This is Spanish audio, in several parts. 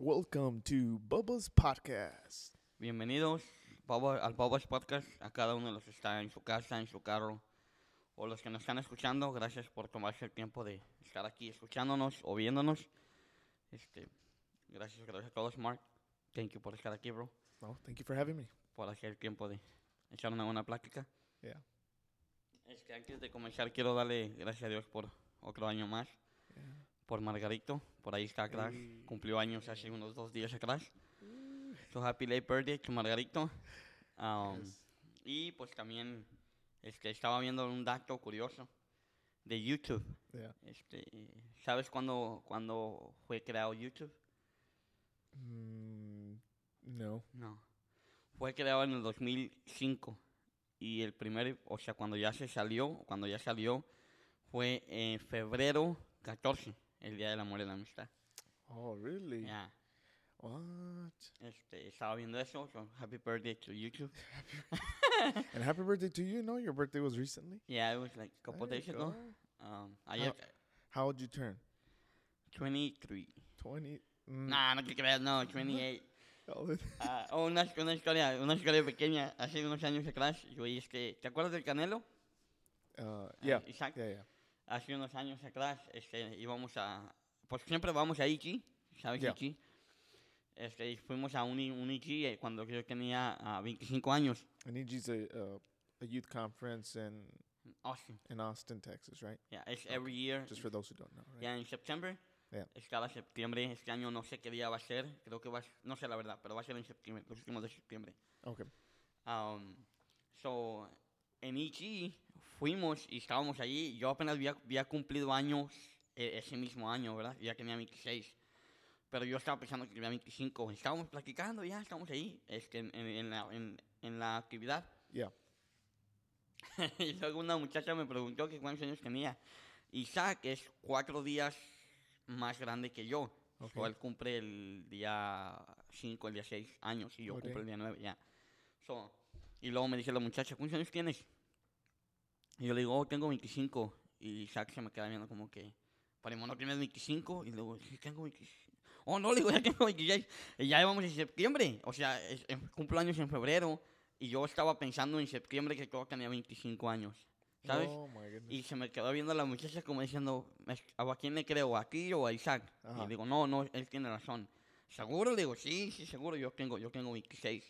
Welcome to Bubba's Podcast. Bienvenidos Bubba- al Bubba's Podcast, a cada uno de los que está en su casa, en su carro, o los que nos están escuchando. Gracias por tomarse el tiempo de estar aquí escuchándonos o viéndonos. Este, gracias, gracias a todos, Mark. Thank you por estar aquí, bro. Oh, thank you for having me. Por hacer el tiempo de echar una buena plática. Yeah. Este, antes de comenzar, quiero darle gracias a Dios por otro año más. Por Margarito, por ahí está. Hey. Cumplió años hace unos dos días atrás. So happy late birthday to Margarito. Um, Y pues también este, estaba viendo un dato curioso de YouTube. Yeah. Este, ¿Sabes cuándo, cuándo fue creado YouTube? Mm, no. No. Fue creado en el 2005. Y el primer, o sea, cuando ya se salió, cuando ya salió, fue en febrero 14, el Día del Amor y la Amistad. Oh, really? Ya. What? Este, estaba viendo eso, so happy birthday to YouTube. and happy birthday to you. No, your birthday was recently. Yeah, it was like a couple There days ago. go. Um, ayer, How old you turn? 23. 20. Mm, Nah, no te creas, no, 28. oh, that- Ah, oh, una, una historia, una historia pequeña. Hace unos años atrás, güey, es que, ¿te acuerdas del Canelo? uh, yeah. Isaac. Yeah, yeah. Hace unos años atrás, este, íbamos a, pues siempre vamos a Ichi, ¿sabes Yeah. Ichi? Este, y fuimos a un, un Ichi eh, cuando yo tenía ah, 25 años. I need you's a, uh, a youth conference in, Austin. in Austin, Texas, right? Yeah, it's every year. Just for those who don't know, right? Ya en septiembre. Yeah. Es cada septiembre. Este año no sé qué día va a ser. Creo que va a s- no sé la verdad, pero va a ser en septiembre, los últimos de septiembre. Okay. Um, so, en EG fuimos y estábamos allí. Yo apenas había, había cumplido años eh, ese mismo año, ¿verdad? Ya tenía 26. Pero yo estaba pensando que tenía 25. Estábamos platicando ya, estábamos ahí este, en, en- en la, en- la actividad. Yeah. y luego una muchacha me preguntó que cuántos años tenía. Isaac es cuatro días más grande que yo. Ok. So, él cumple el día 5, el día 6 años y yo Ok. cumplo el día 9, ya. So, y luego me dice la muchacha, ¿cuántos años tienes? Y yo le digo, oh, tengo 25. Y Isaac se me queda viendo como que, Primo, ¿no tienes 25? Y luego, sí, tengo 25. Oh, no, le digo, ya tengo 26. Y ya vamos en septiembre. O sea, es, es- cumplo años en febrero. Y yo estaba pensando en septiembre que yo tenía 25 años. ¿Sabes? Oh. Y se me quedó viendo la muchacha como diciendo, "Es- ¿a quién le creo? ¿A ti o a Isaac? Ajá. Y digo, no, no, él tiene razón. ¿Seguro? Le digo, sí, sí, seguro, yo tengo, yo tengo 26.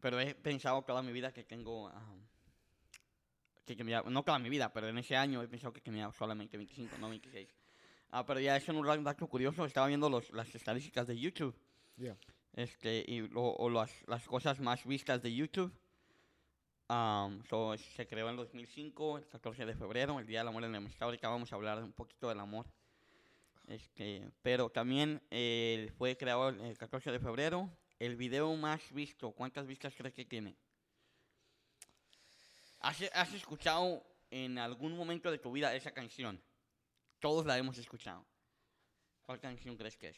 Pero he pensado toda mi vida que tengo... ah, que tenía- no toda mi vida, pero en ese año he pensado que tenía solamente 25, no 26. Ah, pero ya eso es un dato curioso, estaba viendo los, las estadísticas de YouTube. Yeah. Este, y lo- o las, las cosas más vistas de YouTube. Am, so, se creó en 2005, el 14 de febrero, el Día del Amor y la Amistad. Ahorita vamos a hablar un poquito del amor. Este, pero también eh, fue creado el 14 de febrero. El video más visto, ¿cuántas vistas crees que tiene? ¿Has, has escuchado en algún momento de tu vida esa canción? Todos la hemos escuchado. ¿Cuál canción crees que es?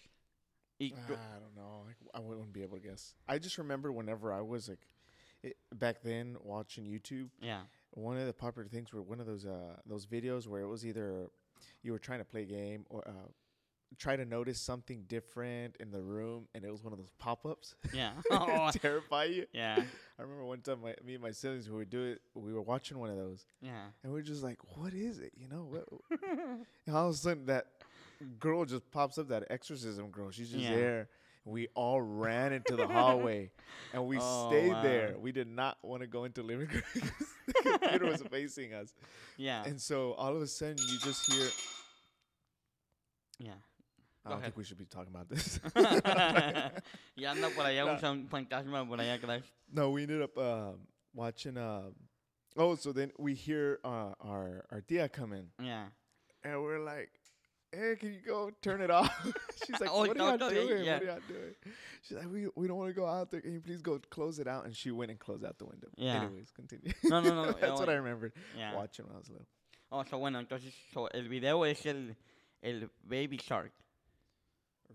I don't know. I, I wouldn't be able to guess. I just remember whenever I was like, it, back then watching YouTube, yeah. one of the popular things were one of those uh those videos where it was either you were trying to play a game or uh try to notice something different in the room, and it was one of those pop ups. Yeah. Oh, terrify you. yeah. I remember one time, my, me and my siblings, we would do it. We were watching one of those, Yeah. and we are just like, "What is it?" You know, what? and all of a sudden, that girl just pops up. That exorcism girl. She's just Yeah. there. We all ran into the hallway, and we Oh, stayed there. We did not want to go into living room because the computer was facing us. Yeah. And so all of a sudden, you just hear. yeah. I don't ahead. think we should be talking about this. anda por allá No. un fan- fantasma por allá atrás. no, we ended up um, watching. Um, oh, so then we hear uh, our our tia come in. Yeah. And we're like, hey, can you go turn it off? She's like, Oh, what are no, no, doing? yeah. What are y'all doing? She's like, we, we don't want to go out there. Can you please go close it out? And she went and closed out the window. Yeah. Anyways, continue. No, no, no, That's no, what I remembered Yeah. watching when I was little. Oh, so bueno, entonces so, el video es el, el Baby Shark.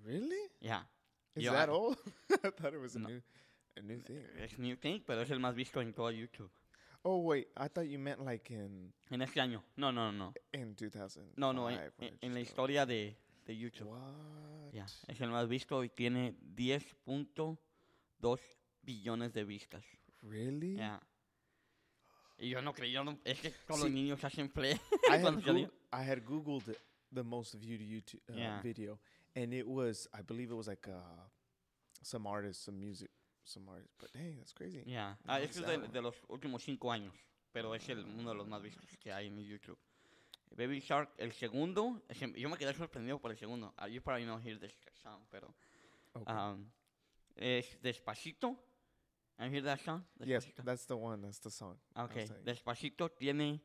Really? Yeah. Is Yo, that I- old? I thought it was a No. new a new thing. Es new thing, pero es el más visto en todo YouTube. Oh wait, I thought you meant like in En este año. No, no, no. in 2000. No, no, en, en- la historia de, de YouTube. What? Ya, es el más visto y tiene 10.2 billones de vistas. Really? Ya. Y yo no creí, yo no- es que todos los niños hacen play I had, I had Googled the most viewed YouTube uh, Yeah. video, and it was, I believe it was like uh, some artist, some music, some artist. But dang, that's crazy. Ya, ah, No, este es that de, de los últimos cinco años, pero es el, uno de los más vistos que hay en YouTube. Baby Shark, el segundo, yo me quedé sorprendido por el segundo. Uh, you probably know hear this song, pero Okay. um, es Despacito. You hear that song? yes, that's the one. That's the song. Ok, saying. Despacito tiene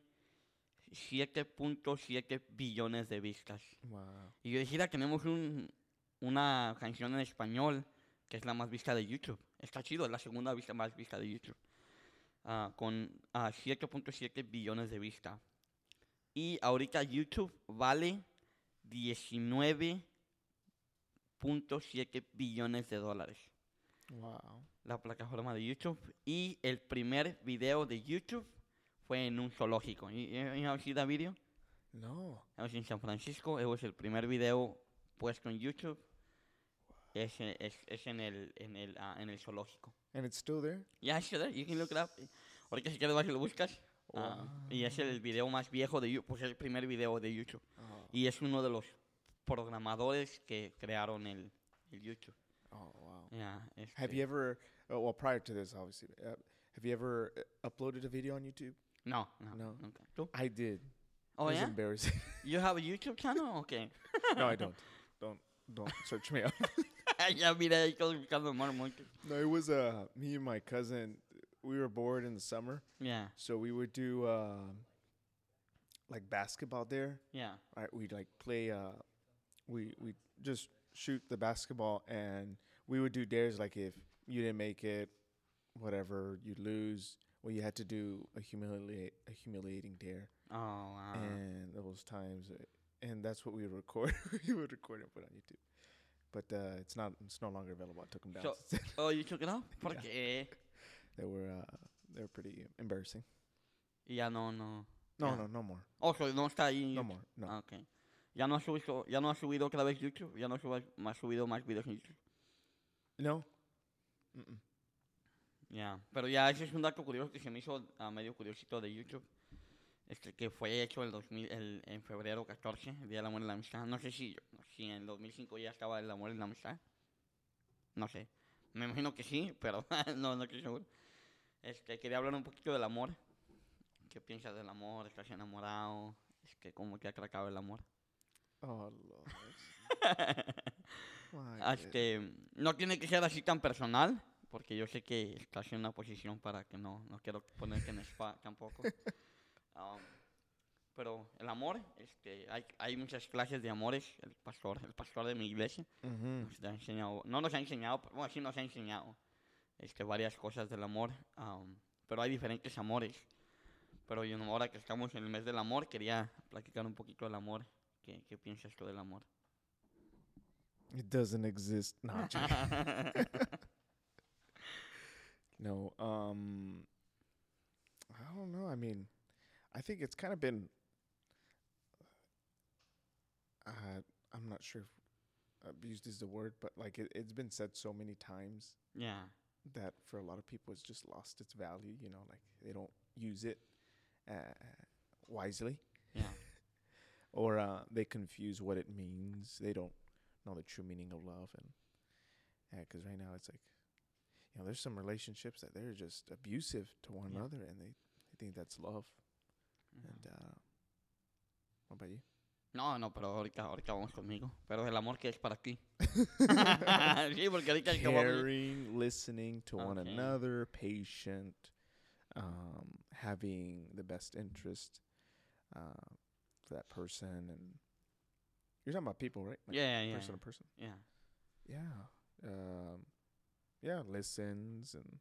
7.7 billones de vistas. Wow. Y yo decía, tenemos un, una canción en español que es la más vista de YouTube. Está chido, es la segunda vista más vista de YouTube. Ah, con ah, 7.7 billones de vistas. Y ahorita YouTube vale 19.7 billones de dólares. Wow. La plataforma de YouTube. Y el primer video de YouTube fue en un zoológico. ¿Y you know, see that video? No. Was in San Francisco. It was el primer video puesto en YouTube. Es, en- es, es en, el, en, el, ah, en el zoológico. And it's still there? Yeah, it's there. You can look it up. Ahorita si quieres vas y lo buscas. Ah, y es el video más viejo de YouTube. Pues es el primer video de YouTube. Oh, Y es uno de los programadores que crearon el, el YouTube. oh wow. Yeah, Have este- you ever, uh, well, prior to this, obviously, uh, have you ever uh, uploaded a video on YouTube? No, no, No. nunca. ¿Tú? I did. Oh, it was yeah? embarrassing. You have a YouTube channel? Okay. no, I don't. Don't don't search me up. ya mira buscando Montes. No, it was uh me and my cousin. We were bored in the summer, Yeah, so we would do uh, like basketball there. yeah. Right, we'd like play. Uh, we we just shoot the basketball, and we would do dares like if you didn't make it, whatever you lose. Well, you had to do a humiliate a humiliating dare, Oh, wow. and those times, uh, and that's what we would record. we would record and put on YouTube. But uh, it's not. It's no longer available. I took them down. So- Oh, you took it off? ¿Por qué? they were. Uh, they were pretty embarrassing. Y ya no, no. No, Yeah. no, no more. Oh, so no está ahí. No more. No. Ah, ok. Ya no has subido, ya no has subido otra vez YouTube. Ya no has más subido más videos en YouTube. No. Mm-mm. Ya. Pero ya ese es un dato curioso que se me hizo a medio curiosito de YouTube. Este que fue hecho el 2000, el, en febrero 14, el Día del Amor y la Amistad. No sé si, si en el 2005 ya estaba el amor y la amistad. No sé. Me imagino que sí, pero no, no estoy seguro. Este, quería hablar un poquito del amor. ¿Qué piensas del amor? ¿Estás enamorado? Es que cómo te ha tratado el amor. Oh Lord. Ah. Este, no tiene que ser así tan personal, porque yo sé que estás en una posición para que no, no quiero ponerte en spa tampoco. Um, pero el amor, este, hay, hay muchas clases de amores. El pastor, el pastor de mi iglesia, Mhm. nos ha enseñado, no nos ha enseñado, pero bueno, sí nos ha enseñado este, varias cosas del amor. um, pero hay diferentes amores. Pero yo, ahora que estamos en el mes del amor, quería platicar un poquito del amor. ¿Qué, qué piensas tú del amor? It doesn't exist. No. no. Um, I don't know. I mean, I think it's kind of been. Uh, I'm not sure if abused is the word, but like it, it's been said so many times yeah. that for a lot of people it's just lost its value. You know, like they don't use it uh, wisely. Yeah. or uh, they confuse what it means. They don't know the true meaning of love, and yeah, because right now it's like, you know, there's some relationships that they're just abusive to one Yeah. another, and they, they think that's love. Ujú. And uh, what about you? No, no, pero ahorita, ahorita vamos conmigo. Pero el amor que es para ti. sí, porque ahorita. Caring, listening to one another, patient, um, having the best interest uh, for that person, and you're talking about people, right? Like Yeah, yeah, person to person. yeah. yeah um yeah listens and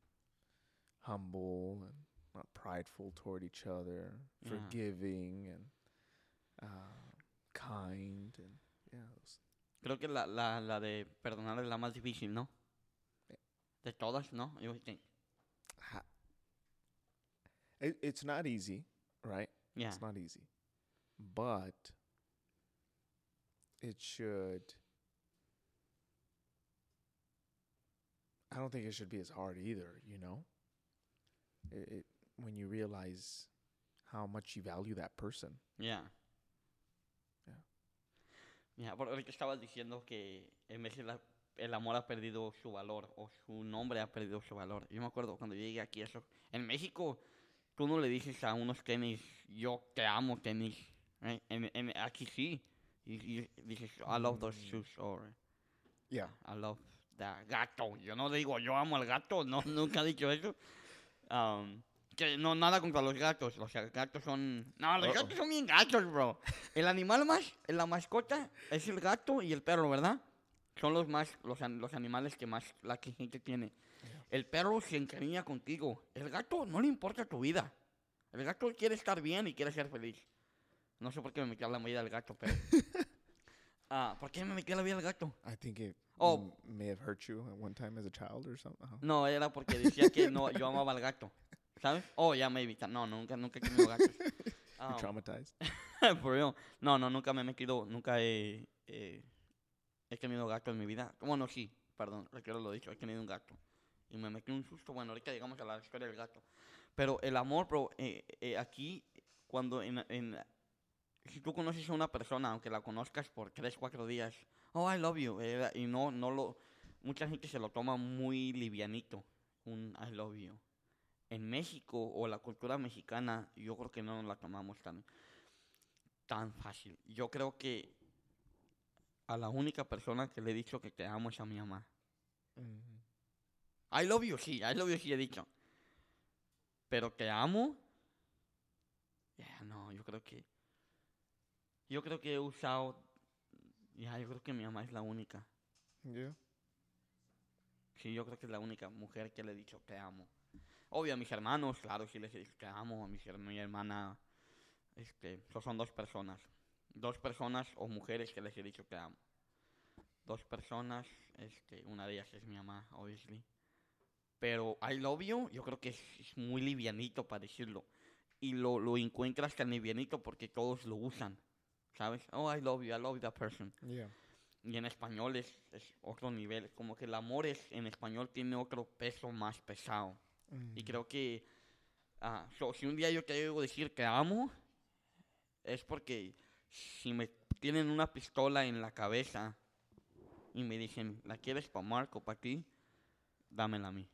humble and not prideful toward each other Yeah. forgiving and uh, kind and yeah those- Creo que la, la, la de perdonar es la más difícil, ¿no? Eh. De todas, ¿no? Yo think. it, it's not easy right Yeah. it's not easy but it should. I don't think it should be as hard either. You know, it, it when you realize how much you value that person. Ya. Ya. Ya, por ahorita estabas diciendo que en veces la- el amor ha perdido su valor o su nombre ha perdido su valor. Yo me acuerdo cuando yo llegué aquí, eso. En México, tú no le dices a unos tenis, yo te amo tenis. right? En, en- aquí sí. Y, y dices, I love those Mm. shoes or Yeah. I love the gato. Yo no digo, yo amo al gato. No, nunca he dicho eso. Um, que no, nada contra los gatos. Sea, gatos son... No, los Uh-oh. gatos son bien gatos, bro. El animal más, la mascota, es el gato y el perro, ¿verdad? Son los más, los, los animales que más la gente tiene. El perro se encariña contigo. El gato no le importa tu vida. El gato quiere estar bien y quiere ser feliz. No sé por qué me metí a la vida del gato, pero... Ah, ¿Por qué me metí la vida del gato? I think it Oh. may have hurt you at one time as a child or something. Uh-huh. No, era porque decía que no, yo amaba al gato. ¿Sabes? Oh, ya maybe. No, nunca, nunca he tenido gatos. You're Um, traumatized. for real. No, no, nunca me he metido, nunca he, eh, he tenido gato en mi vida. Bueno, sí, perdón, requiero lo dicho, he tenido un gato. Y me metí un susto. Bueno, ahorita llegamos a la historia del gato. Pero el amor, bro, eh, eh, aquí, cuando en, en, si tú conoces a una persona, aunque la conozcas por 3, 4 días, oh, I love you, eh, y no, no lo, mucha gente se lo toma muy livianito, un I love you. En México o la cultura mexicana, yo creo que no nos la tomamos tan, tan fácil. Yo creo que a la única persona que le he dicho que te amo es a mi mamá. Mhm. I love you, sí, I love you, sí he dicho. Pero te amo. Ya, no, yo creo que. Yo creo que he usado. Ya, yo creo que mi mamá es la única. Yeah. Sí, yo creo que es la única mujer que le he dicho te amo. Obvio, a mis hermanos, claro, sí les he dicho te amo. A mis mi hermana. Este, so- son dos personas. Dos personas o mujeres que les he dicho te amo. Dos personas, este, una de ellas es mi mamá, obviously. Pero I love you, yo creo que es, es muy livianito para decirlo. Y lo, lo encuentras tan livianito porque todos lo usan. ¿Sabes? Oh, I love you, I love that person. Yeah. Y en español es, es otro nivel. Como que el amor es, en español tiene otro peso más pesado. Y Mhm. creo que ah, so, si un día yo te digo decir que amo, es porque si me tienen una pistola en la cabeza y me dicen, ¿la quieres para Marco, para ti? Dámela a mí.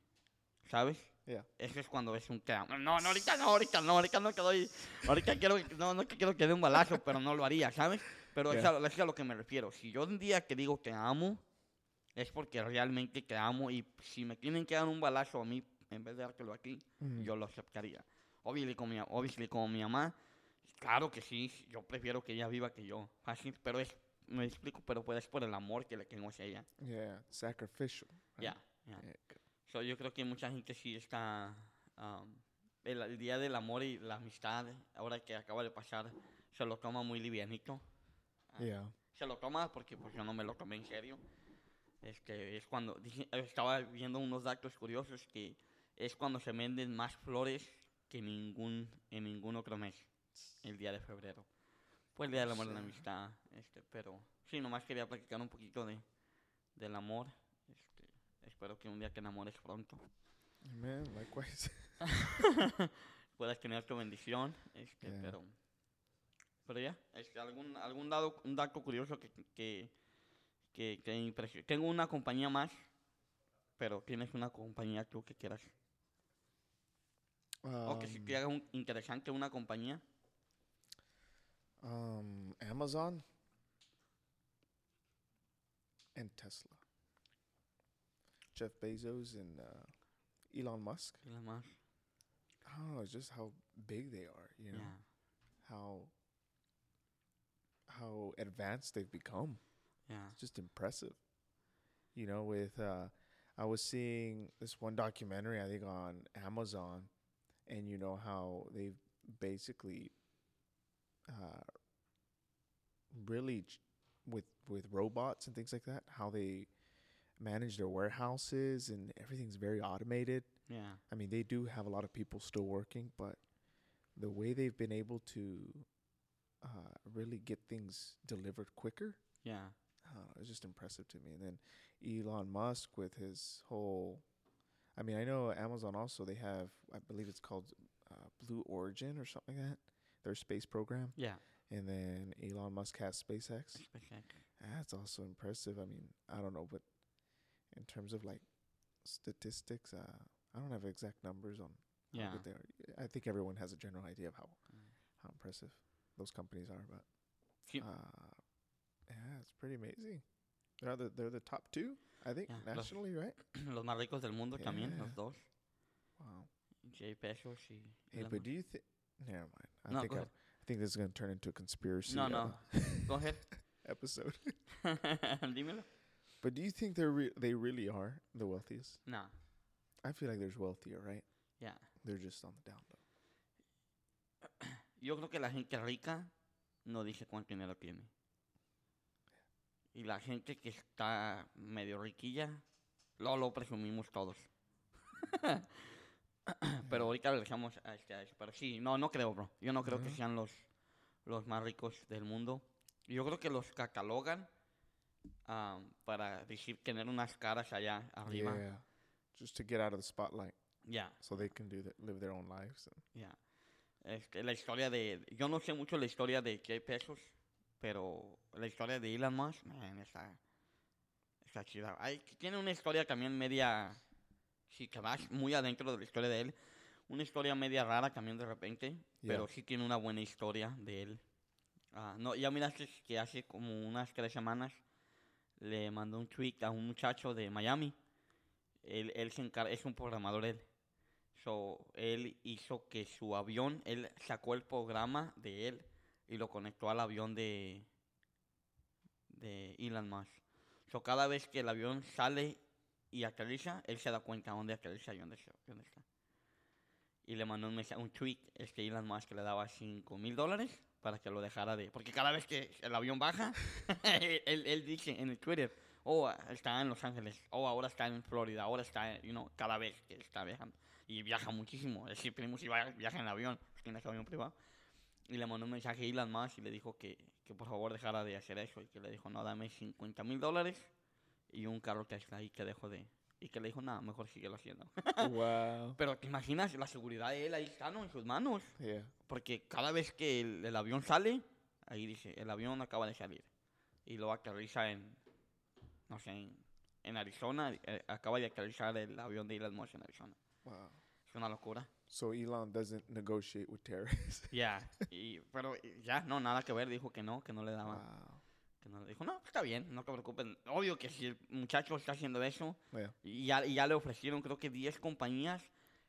¿Sabes? Yeah. Eso es cuando es un amo. No, no, ahorita no, ahorita no, ahorita no que doy. Ahorita quiero, que- no, no que quiero que dé un balazo, pero no lo haría, ¿sabes? Pero es, Yeah. a, es a lo que me refiero. Si yo un día que digo te amo, es porque realmente te amo y si me tienen que dar un balazo a mí en vez de dártelo a ti, Mhm. yo lo aceptaría. Obviously como, mi, obviously como mi mamá, claro que sí, yo prefiero que ella viva que yo, fácil, pero es, me explico, pero pues es por el amor que le tengo hacia ella. Yeah. Sacrificial. Right? ya. Yeah. So, yo creo que mucha gente sí está, um, el, el día del amor y la amistad, ahora que acaba de pasar, se lo toma muy livianito. Ah, Yeah. se lo toma porque pues yo no me lo tomé en serio. Este, es cuando, dije- estaba viendo unos datos curiosos que es cuando se venden más flores que ningún, en ningún otro mes, el día de febrero. Pues el día del amor y la Sí. amistad, este, pero sí, nomás quería platicar un poquito de, del amor. Espero que un día te enamores pronto. Man, likewise. puedas tener tu bendición, este, Yeah. pero, pero ya, este, algún, algún dado, un dato curioso que, que, que, que impresio- Tengo una compañía más, pero tienes una compañía tú que quieras. o que si Um, te haga un interesante una compañía. um, Amazon and Tesla. Jeff Bezos and uh, Elon Musk. la más, I don't know, it's just how big they are, you know, yeah, how how advanced they've become. yeah, It's just impressive. You know, with uh I was seeing this one documentary I think on Amazon and you know how they've basically uh really ch- with with robots and things like that, how they manage their warehouses and everything's very automated. yeah, I mean, they do have a lot of people still working, but the way they've been able to uh, really get things delivered quicker Yeah. I it's just impressive to me. And then Elon Musk with his whole, I mean, I know Amazon also they have, I believe it's called uh, Blue Origin or something like that, their space program. Yeah. And then Elon Musk has SpaceX. SpaceX. That's also impressive. I mean, I don't know, but in terms of like statistics, uh, I don't have exact numbers on how Yeah. good they are. I think everyone has a general idea of how Mm. how impressive those companies are, but uh, yeah, it's pretty amazing. They're the they're the top two, I think, Yeah, los- nationally, right? Los más ricos del mundo también, Yeah. los dos. Wow. Jay Bezos y... Hey, Elon but do you think? Never mind. I No, think I. I think this is gonna turn into a conspiracy No, uh, no. Go ahead. episode. Dímelo. But do you think they're re- they really are the wealthiest? No. I feel like there's wealthier, right? Yeah. They're just on the down low. Yo creo que la gente rica no dice cuánto dinero tiene. Y la gente que está medio riquilla, lo lo presumimos todos. Pero ahorita le dejamos a este a eso. Pero sí, no, no creo, bro. Yo no creo que sean los, los más ricos del mundo. Yo creo que los catalogan ah, para decir tener unas caras allá arriba. Yeah, just to get out of the spotlight, Ya. so they can do the, live their own lives. and- Ya. Este, la historia de. Yo no sé mucho la historia de Jay Pesos, pero la historia de Elon Musk, man, está. Está chida. Hay, tiene una historia también media. Si te vas muy adentro de la historia de él, una historia media rara también de repente, pero Yeah. sí tiene una buena historia de él. Ah, no, ya miraste que hace como unas tres semanas le mandó un tweet a un muchacho de Miami. Él, se encar- es un programador él. So, él hizo que su avión, él sacó el programa de él y lo conectó al avión de, de Elon Musk. So, cada vez que el avión sale y aterriza, él se da cuenta dónde aterriza y dónde, dónde está. Y le mandó un, un tweet, este Elon Musk le daba 5 mil dólares para que lo dejara de... Porque cada vez que el avión baja, él, él dice en el Twitter, oh, está en Los Ángeles, oh, ahora está en Florida, ahora está, you know, cada vez que está viajando. Y viaja muchísimo, es decir, primo si viaja en avión, tiene su avión privado. Y le mandó un mensaje a Elon Musk y le dijo que, que por favor dejara de hacer eso. Y que le dijo, no, dame 50 mil dólares y un carro Tesla y que dejo de... Y que le dijo, nada, mejor síguelo haciendo. wow. Pero te imaginas la seguridad de él ahí está, ¿no? En sus manos. Yeah. Porque cada vez que el, el avión sale, ahí dice, el avión acaba de salir. Y luego aterriza en, no sé, en, en Arizona. eh, acaba de aterrizar el avión de Elon Musk en Arizona. Wow. Es una locura. So Elon doesn't negotiate with terrorists. Ya. y Pero ya, no, nada que ver. Dijo que no, que no le daba. wow. Que no le dijo, no, está bien, no te preocupes. Obvio que si el muchacho está haciendo eso, Yeah. y ya, y ya le ofrecieron, creo que 10 compañías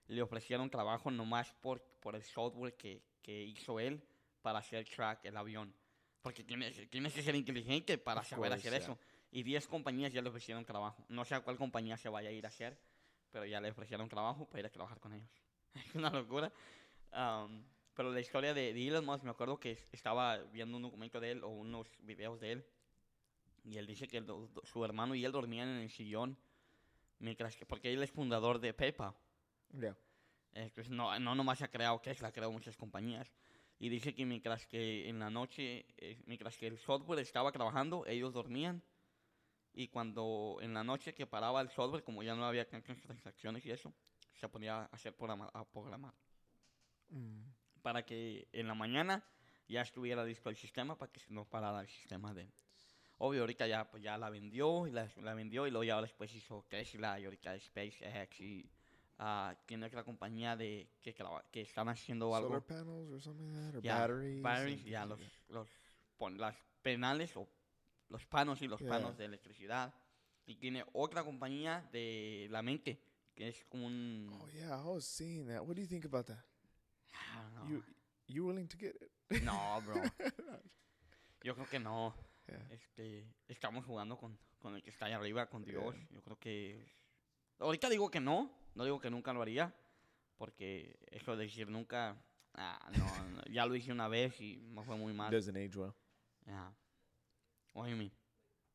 le ofrecieron trabajo nomás por, por el software que, que hizo él para hacer track el avión. Porque tienes, tienes que ser inteligente para saber hacer eso. Y 10 compañías ya le ofrecieron trabajo. No sé a cuál compañía se vaya a ir a hacer, pero ya le ofrecieron trabajo para ir a trabajar con ellos. Es una locura. Am, pero la historia de, de Elon Musk, me acuerdo que estaba viendo un documento de él o unos videos de él. Y él dice que el do- do- su hermano y él dormían en el sillón. Mientras que, porque él es fundador de PayPal. Yeah. Entonces, no, no nomás ha creado Tesla, ha creado muchas compañías. Y dice que mientras que en la noche, eh, mientras que el software estaba trabajando, ellos dormían. Y cuando en la noche que paraba el software, como ya no había tantas transacciones y eso, se ponía a hacer programa, a programar. Mm. Para que en la mañana ya estuviera listo el sistema para que no parara el sistema de... Obvio, ahorita ya, pues ya la vendió, y la, la vendió y luego ya después hizo Tesla y ahorita SpaceX y ah, tiene otra compañía de que, que están haciendo algo. Solar panels or something like that, or Ya, batteries. batteries, things los, los pon- las penales o los panos y los Yeah. panos de electricidad. Y tiene otra compañía de la mente, que es como un... Oh yeah, I was seeing that. What do you think about that? I don't know. You you willing to get it? No, bro. Yo creo que no. Yeah. Este, estamos jugando con, con el que está ahí arriba, con Dios. Yo creo que... Ahorita digo que no, no digo que nunca lo haría, porque eso de decir nunca... ah, no, no, ya lo hice una vez y me fue muy It mal. doesn't age well. Yeah. What do you mean?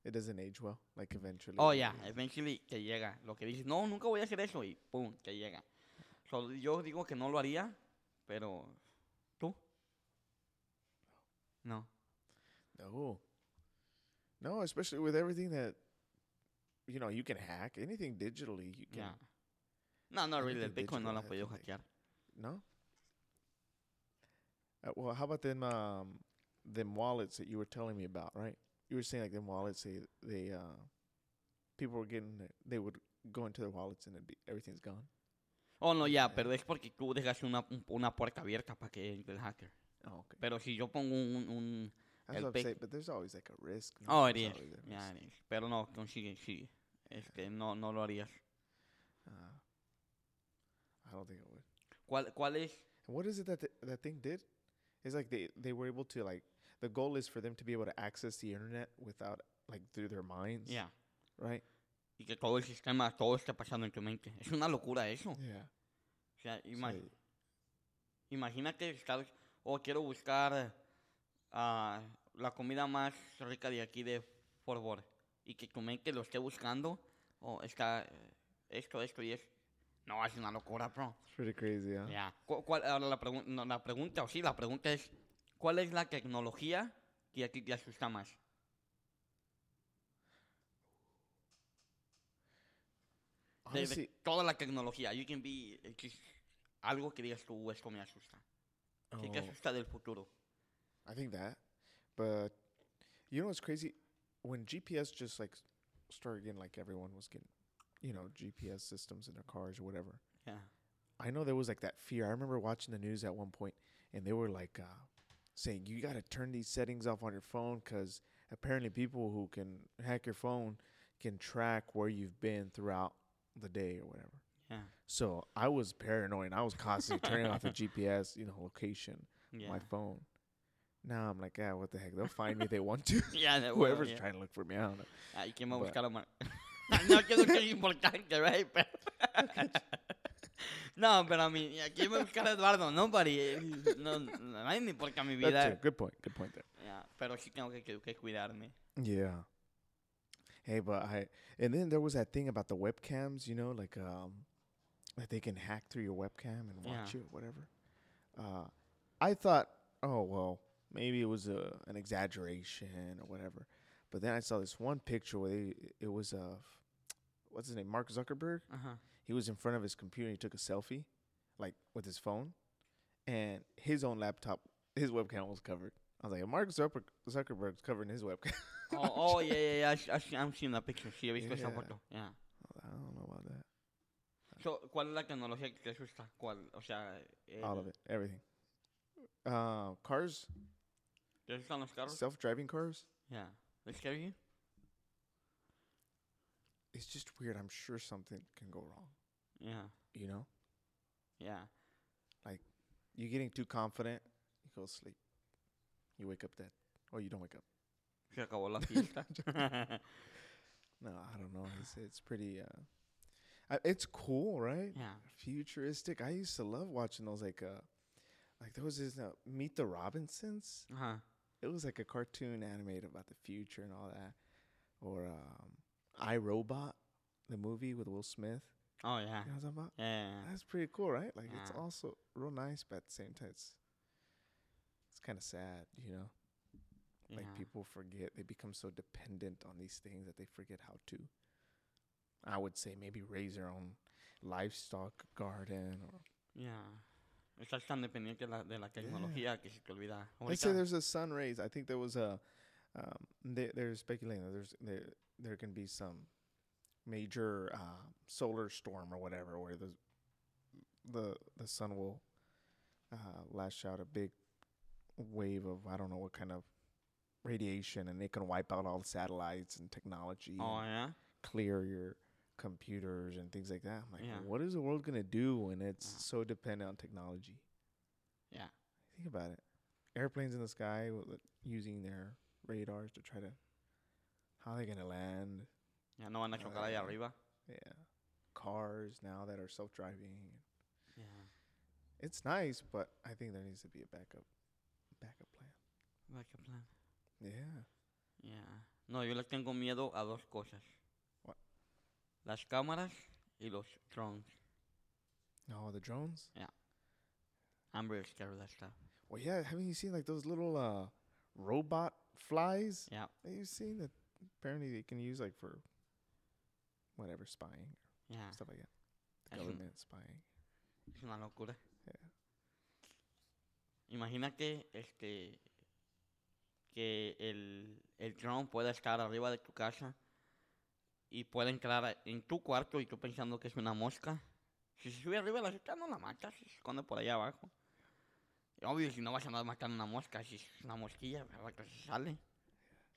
It doesn't age well. Like eventually. Oh, yeah, eventually que llega. Lo que dices, no, nunca voy a hacer eso y pum, que llega. So, yo digo que no lo haría, pero... ¿Tú? No. No. No, especially with everything that you know you can hack anything digitally. You can Yeah. No, no, really, el Bitcoin no lo digital, han podido hackear. no. Uh, well, how about them um them wallets that you were telling me about? Right, you were saying like them wallets. They they uh people were getting they would go into their wallets and it'd be, everything's gone. Oh, no, ya, pero es porque tú dejas una, un- una puerta abierta para que entre el hacker. Oh, okay. Pero si yo pongo un... un el saying, but there's always like a risk. no? oh, it is. risk. it is. Pero no, consigue, sí. Este, no, no lo harías. Uh, I don't think it would. ¿Cuál, cuál es? And what is it that th- that thing did? It's like they they were able to like the goal is for them to be able to access the internet without like through their minds, Ya. right? Y que todo el sistema, todo esté pasando en tu mente. Es una locura eso. Yeah. O sea, ima- imagínate estar... O quiero buscar ah, la comida más rica de aquí de Fort Worth. Y que tu mente lo esté buscando. O está eh, esto, esto y esto. No, es una locura, bro. it's pretty crazy? Ya. Cu- ¿Cuál, ahora la, pregun- no, la pregunta, o sí, la pregunta es, ¿cuál es la tecnología que a ti te asusta más? De- de toda la tecnología. You can be, eh, que es algo que digas tú, esto me asusta. ¿Qué te oh, asusta del futuro? I think that, but you know what's crazy? When GPS just like started getting like everyone was getting, you know, GPS systems in their cars or whatever. Yeah. I know there was like that fear. I remember watching the news at one point, and they were like uh, saying you got to turn these settings off on your phone because apparently people who can hack your phone can track where you've been throughout the day or whatever. Yeah. So I was paranoid. I was constantly turning off the GPS, you know, location Yeah. my phone. Now I'm like, yeah, what the heck? They'll find me if they want to. Yeah, Whoever's yeah. trying to look for me, I don't know. Ay, ¿quién va a But- buscar a Mar- no, que eso es importante, right? No, pero a mí, ¿a quién va a buscar a Eduardo? Nobody. eh, No, no, nadie me importa mi That's vida. it. Good point. Good point there. Yeah, pero sí tengo que, que cuidarme. Yeah. Hey, but I and then there was that thing about the webcams, you know, like um that they can hack through your webcam and watch Yeah. you, whatever. Uh I thought, oh well, maybe it was a an exaggeration or whatever. But then I saw this one picture where they, it was uh what's his name, Mark Zuckerberg. Ajá. He was in front of his computer. He took a selfie, like with his phone, and his own laptop, his webcam was covered. I was like, Mark Zucker- Zuckerberg's covering his webcam. Oh, oh, yeah, yeah, yeah. I've- I've- I'm seeing that picture. Sí, he visto esa Yeah. foto. Yeah. I don't know about that. So, ¿Cuál es la tecnología que te asusta? ¿Cuál? O sea, eh, All of it, everything. Uh, cars, ¿te asustan los carros? self-driving cars. Yeah. They scare you? It's just weird. I'm sure something can go wrong. Yeah. You know, Yeah. Like you getting too confident, you go to sleep. You wake up dead, or you don't wake up. Se acabó la fiesta. No, I don't know. It's it's pretty. Uh, I, it's cool, right? yeah. Futuristic. I used to love watching those. Like uh, like there was this uh, Meet the Robinsons. Uh huh. It was like a cartoon animated about the future and all that. Or um, I Robot, the movie with Will Smith. Oh, yeah. You know what I'm talking about? Yeah. That's pretty cool, right? Like it's also real nice, but at the same time, it's it's kind of sad, you know. Like people forget they become so dependent on these things that they forget how to. I would say maybe raise their own livestock garden, or Yeah. Estás tan dependiente de la, de la tecnología que se te olvida. let's say there's a sun rays. I think there was a. Um, they, they're speculating that there's there there can be some major uh, solar storm or whatever where the the the sun will uh, lash out a big wave of I don't know what kind of radiation and it can wipe out all the satellites and technology Oh, and yeah. clear your computers and things like that. I'm like, Yeah. what is the world gonna do when it's Yeah. so dependent on technology? Yeah. Think about it. Airplanes in the sky using their radars to try to how are they gonna land? Ya no van a chocar allá Uh, arriba. Yeah, cars now that are self-driving. Yeah. It's nice, but I think there needs to be a backup backup plan. Vaya plan. Yeah. Yeah. No, yo le tengo miedo a dos cosas. What? Las cámaras y los drones. No, the drones. Yeah. I'm very scared of that stuff. Well, yeah. Haven't you seen like those little uh robot flies? Yeah. Have you seen that? apparently they can use like for whatever spying Yeah. stuff like that. Un- Government spying. es una locura. Imagínate este que el, el drone pueda estar arriba de tu casa y pueda entrar en tu cuarto y tú pensando que es una mosca. Si se sube arriba de la azotea no la matas, se esconde por allá abajo. Y obvio, si no vas a andar matando una mosca, si es una mosquilla, ¿verdad? Que se sale.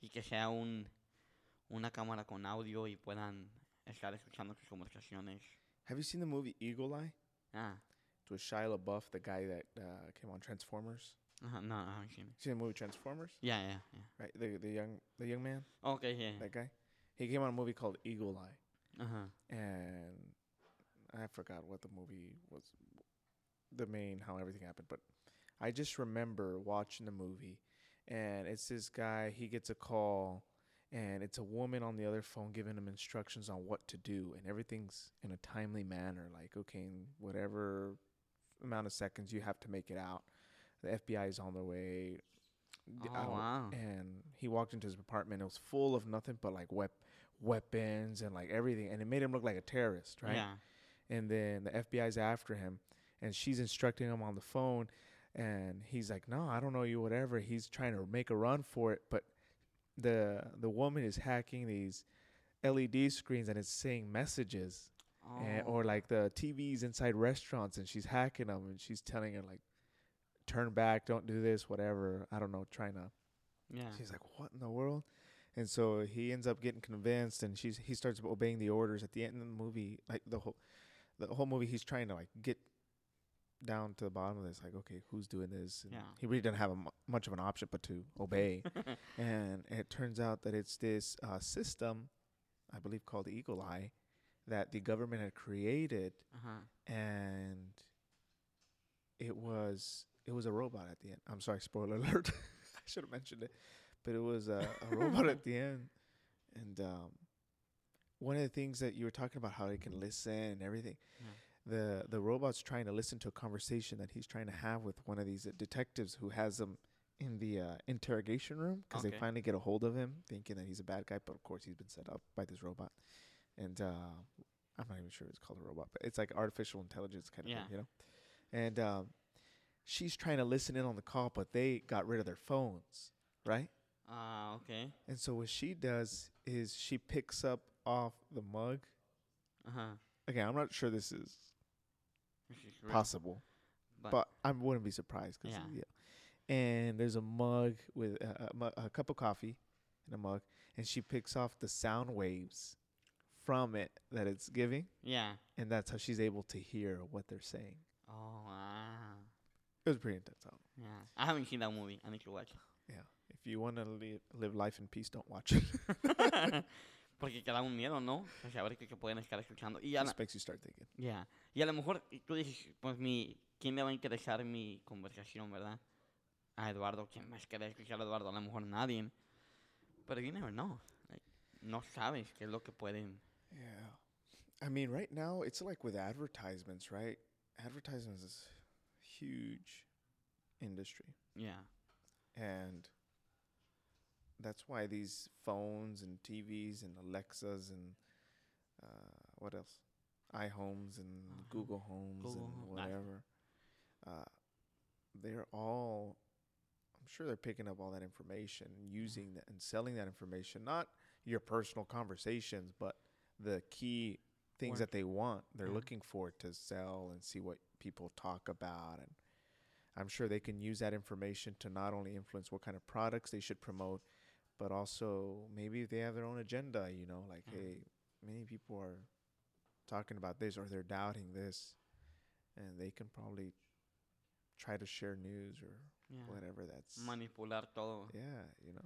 Y que sea un, una cámara con audio y puedan estar escuchando tus conversaciones. Have you seen the movie Eagle Eye? Ah, It was Shia LaBeouf, the guy that uh, came on Transformers. ajá, no, I haven't seen it. seen the movie Transformers? Yeah, yeah, yeah. Right, the the young the young man, Okay, yeah. that guy. He came on a movie called Eagle Eye, Ajá. and I forgot what the movie was, the main how everything happened. But I just remember watching the movie, and it's this guy. He gets a call, and it's a woman on the other phone giving him instructions on what to do, and everything's in a timely manner. Like, okay, whatever amount of seconds you have to make it out. The FBI is on their way. Oh, wow. And he walked into his apartment. It was full of nothing but like wep- weapons and like everything, and it made him look like a terrorist, right? Yeah. and then the FBI's after him, and she's instructing him on the phone, and he's like, "No, I don't know you, whatever." He's trying to make a run for it, but the the woman is hacking these LED screens, and it's saying messages, and, Oh. or like the TVs inside restaurants, and she's hacking them, and she's telling her like, "Turn back, don't do this, whatever." I don't know, trying to yeah. She's like, "What in the world?" And so he ends up getting convinced, and she's he starts obeying the orders. At the end of the movie, like the whole the whole movie, he's trying to like get down to the bottom of this. Like, okay, who's doing this? And Yeah. He really doesn't have a mu- much of an option but to obey. and it turns out that it's this uh, system, I believe called Eagle Eye, that the government had created, Ajá. and it was it was a robot at the end. I'm sorry, spoiler alert. I should have mentioned it, but it was a, a robot at the end. And um, one of the things that you were talking about, how it can listen and everything, Yeah. the the robot's trying to listen to a conversation that he's trying to have with one of these detectives who has him in the uh, interrogation room because Okay. they finally get a hold of him, thinking that he's a bad guy, but of course he's been set up by this robot. And uh, I'm not even sure it's called a robot, but it's like artificial intelligence kind of Yeah. thing, you know. And um, she's trying to listen in on the call, but they got rid of their phones, right? Ah, okay. And so what she does is she picks up off the mug. Ajá. Again, I'm not sure this is This is real. possible, But- but I wouldn't be surprised. Cause Yeah. yeah. And there's a mug with a, a, a cup of coffee in a mug, and she picks off the sound waves from it that it's giving, Yeah. and that's how she's able to hear what they're saying. Oh, wow. It was pretty intense. I. Yeah. I haven't seen that movie. I need to watch Yeah. If you want to live, live life in peace, don't watch it. Porque te da un miedo, ¿no? O sea, a ver qué, qué pueden estar escuchando. Y a, la- you start thinking. ya. y a lo mejor tú dices, pues mi, ¿quién le va a interesar mi conversación, verdad? A Eduardo, ¿quién más quiere escuchar a Eduardo? A lo mejor nadie. Pero you never know. Like, no sabes qué es lo que pueden. Yeah. I mean, right now it's like with advertisements, right? Advertisements is huge industry, Yeah. and that's why these phones and TVs and Alexas and uh, what else, iHomes and Uh-huh. Google Homes Google and Home, whatever, uh, they're all. I'm sure they're picking up all that information, using that, and selling that information. Not your personal conversations, but the key things that they want. They're Yeah. looking for to sell and see what people talk about, and I'm sure they can use that information to not only influence what kind of products they should promote, but also maybe they have their own agenda. You know, like Mhm. hey, many people are talking about this or they're doubting this, and they can probably try to share news or yeah. whatever that's Manipular todo. yeah you know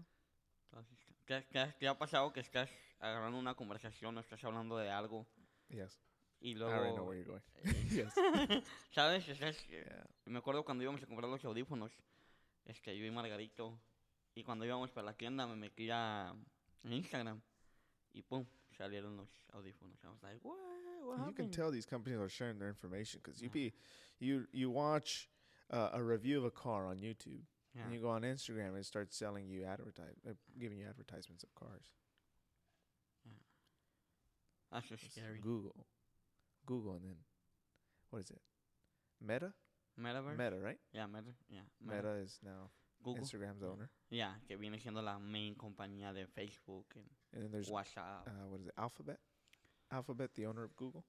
¿Qué, qué, qué ha pasado que estás agarrando una conversación o estás hablando de algo yes y i already know luego... where you're going eh, yes ¿Sabes? Estás, eh, yeah Me acuerdo cuando íbamos a comprar los audífonos, este, yo y Margarito, y cuando íbamos para la tienda me metí a Instagram y pum, salieron los audífonos. I was like, what? What you can happened?" tell these companies are sharing their information because you Yeah. be you you watch uh, a review of a car on YouTube Yeah. and you go on Instagram and it starts selling you advertise uh, giving you advertisements of cars Yeah. That's just It's scary. Google, Google, and then what is it? Meta, Metaverse. Meta, right? Yeah, Meta. Yeah. Meta. Meta is now Google. Instagram's owner, Yeah, que viene siendo la main compañía de Facebook and and then there's WhatsApp. uh, what is it? Alphabet, Alphabet, the owner of Google.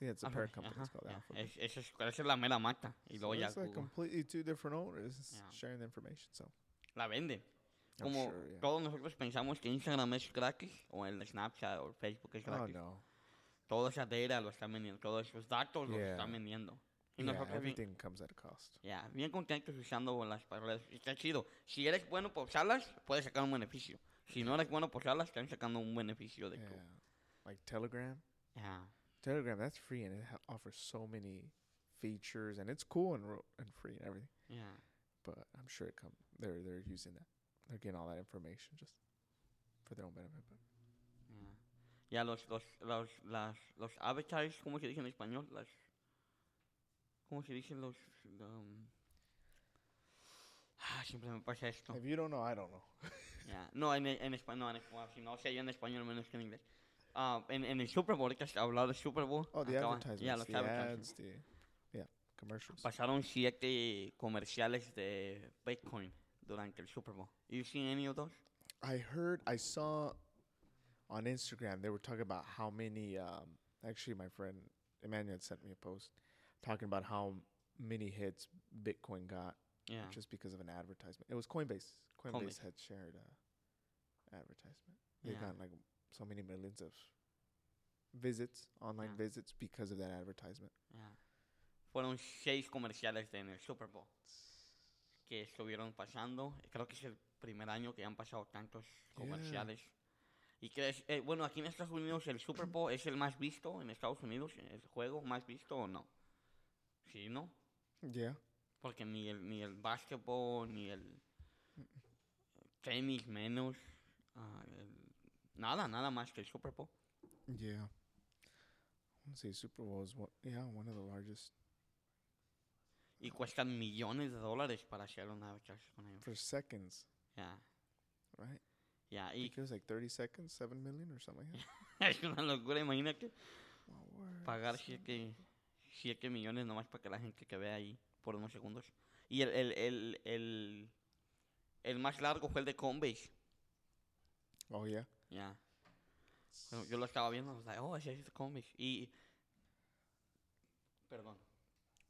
Yeah, it's a parent company. It's called yeah. Alphabet. Es, es, esa es la mera mata. Y luego ya it's like completely two different owners Yeah. sharing the information. So la vende. I'm Como sure, yeah. todos nosotros pensamos que Instagram es gratis, o el Snapchat o Facebook es Oh gratis. no, Todo esa data lo están vendiendo, todos esos datos los Yeah. están vendiendo. Y yeah, nosotros bien, everything comes at a cost. ya, bien contentos usando las palabras. Está chido. Si eres bueno por usarlas, puedes sacar un beneficio. Si no eres bueno por usarlas, están sacando un beneficio de Yeah, tu. like Telegram. Ya. Telegram, that's free and it ha- offers so many features and it's cool and ro- and free and everything. Ya. But I'm sure it come they're they're using that. They're getting all that information just for their own benefit. But Ya, Ya, los, los, los, las, los avatars, ¿cómo se dice en español? Las, ¿Cómo se dicen los... um, ah, siempre me pasa esto. if you don't know, I don't know. Ya, No, en, en español, no, en, si no sé yo en español menos que en inglés. Ah, en, en el Super Bowl, ahorita hablado del Super Bowl. Oh, the acaban- advertisements, ya, los the ads, the yeah, commercials. Pasaron siete comerciales de Bitcoin durante el Super Bowl. You seen any of those? I heard, I saw on Instagram they were talking about how many. Um, actually, my friend Emmanuel sent me a post talking about how many hits Bitcoin got Yeah. just because of an advertisement. It was Coinbase. Coinbase, Coinbase. had shared a advertisement. They Yeah. got like so many millions of visits, online Yeah. visits because of that advertisement. Ya. Fueron seis comerciales en el Super Bowl que estuvieron pasando. Creo que es el primer año que han pasado tantos Yeah. comerciales. Y que es, eh, bueno, aquí en Estados Unidos el Super Bowl es el más visto en Estados Unidos, el juego más visto o no. Sí, ¿no? Yeah. Porque ni el, ni el básquetbol, ni el tenis menos. ah, el- nada, nada más que el Super Bowl. Yeah. I want to say Super Bowl is one, yeah, one of the largest Y cuestan millones de dólares para hacer una advertising con ellos. for seconds, Ya, right? ya. I Y think it was like 30 seconds, 7 million or something like that. es una locura, imagínate. Pagar 7 siete millones nomás para que la gente que vea ahí por unos segundos. Y el, el, el, el, el más largo fue el de Coinbase. Oh, yeah. Ya. Bueno, yo lo estaba viendo, oh, ese es Coinbase. Y. Perdón.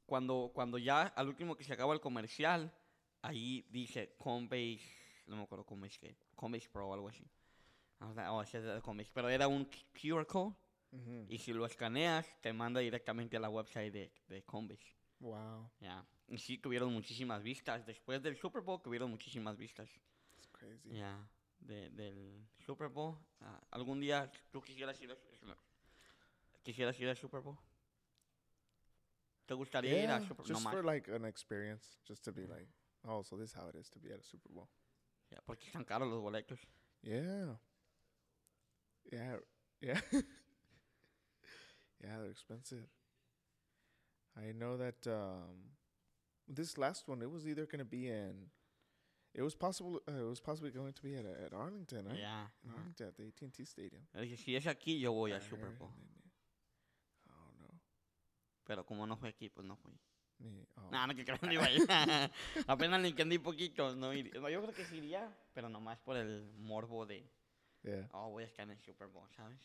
Cuando, cuando ya al último que se acaba el comercial, ahí dice Coinbase. No me acuerdo Coinbase qué. Coinbase Pro o algo así. Oh, ese es Coinbase. Pero era un QR code. Mm-hmm. Y si lo escaneas, te manda directamente a la website de, de Coinbase. Wow. Ya. Y sí, tuvieron muchísimas vistas. Después del Super Bowl, tuvieron muchísimas vistas. It's crazy. Ya, de, del Super Bowl. Ah, ¿Algún día tú quisieras ir, a, quisieras ir al Super Bowl? ¿Te gustaría ir al Super Bowl? No just más. for like an experience, just to be like, oh, so this is how it is to be at a Super Bowl. Ya, porque están caros los boletos. Yeah. Yeah. Yeah. yeah, they're expensive. I know that um, this last one, it was either going to be in. It was possible. Uh, it was possibly going to be at at Arlington, right? Ya. In. Arlington at the AT and T Stadium. Si es aquí, yo voy al Super heard, Bowl. yeah. Oh no. Pero como no fue aquí, pues no fui. Me, oh. No, no, que creo que no iba a ir. Apenas le entendí poquito. No, iría. No, yo creo que sí iría, pero nomás por el morbo de, Yeah. oh, voy a estar en el Super Bowl, ¿sabes?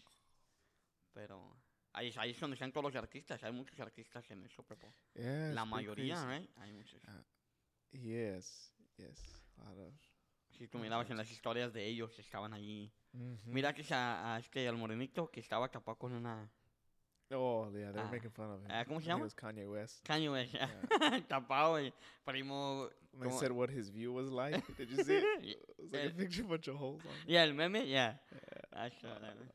Pero ahí, ahí es donde están todos los artistas. Hay muchos artistas en el Super Bowl. Yeah. La mayoría, crazy. ¿eh? Hay muchos. Yes. Yes. A. Si tú mirabas en las historias de ellos, estaban allí. Mhm. Mira que a, a este, al morenito, que estaba tapado con una... Oh yeah, they were Ah. making fun of him. Ah, ¿cómo se llama? It was Kanye West. Caño, güey. Yeah. tapado, y primo... They Como- said what his view was like. Did you see it? It was like a Eh, picture, bunch of holes on it. Ya, el meme, ya. Yeah. Ah, sí, dale.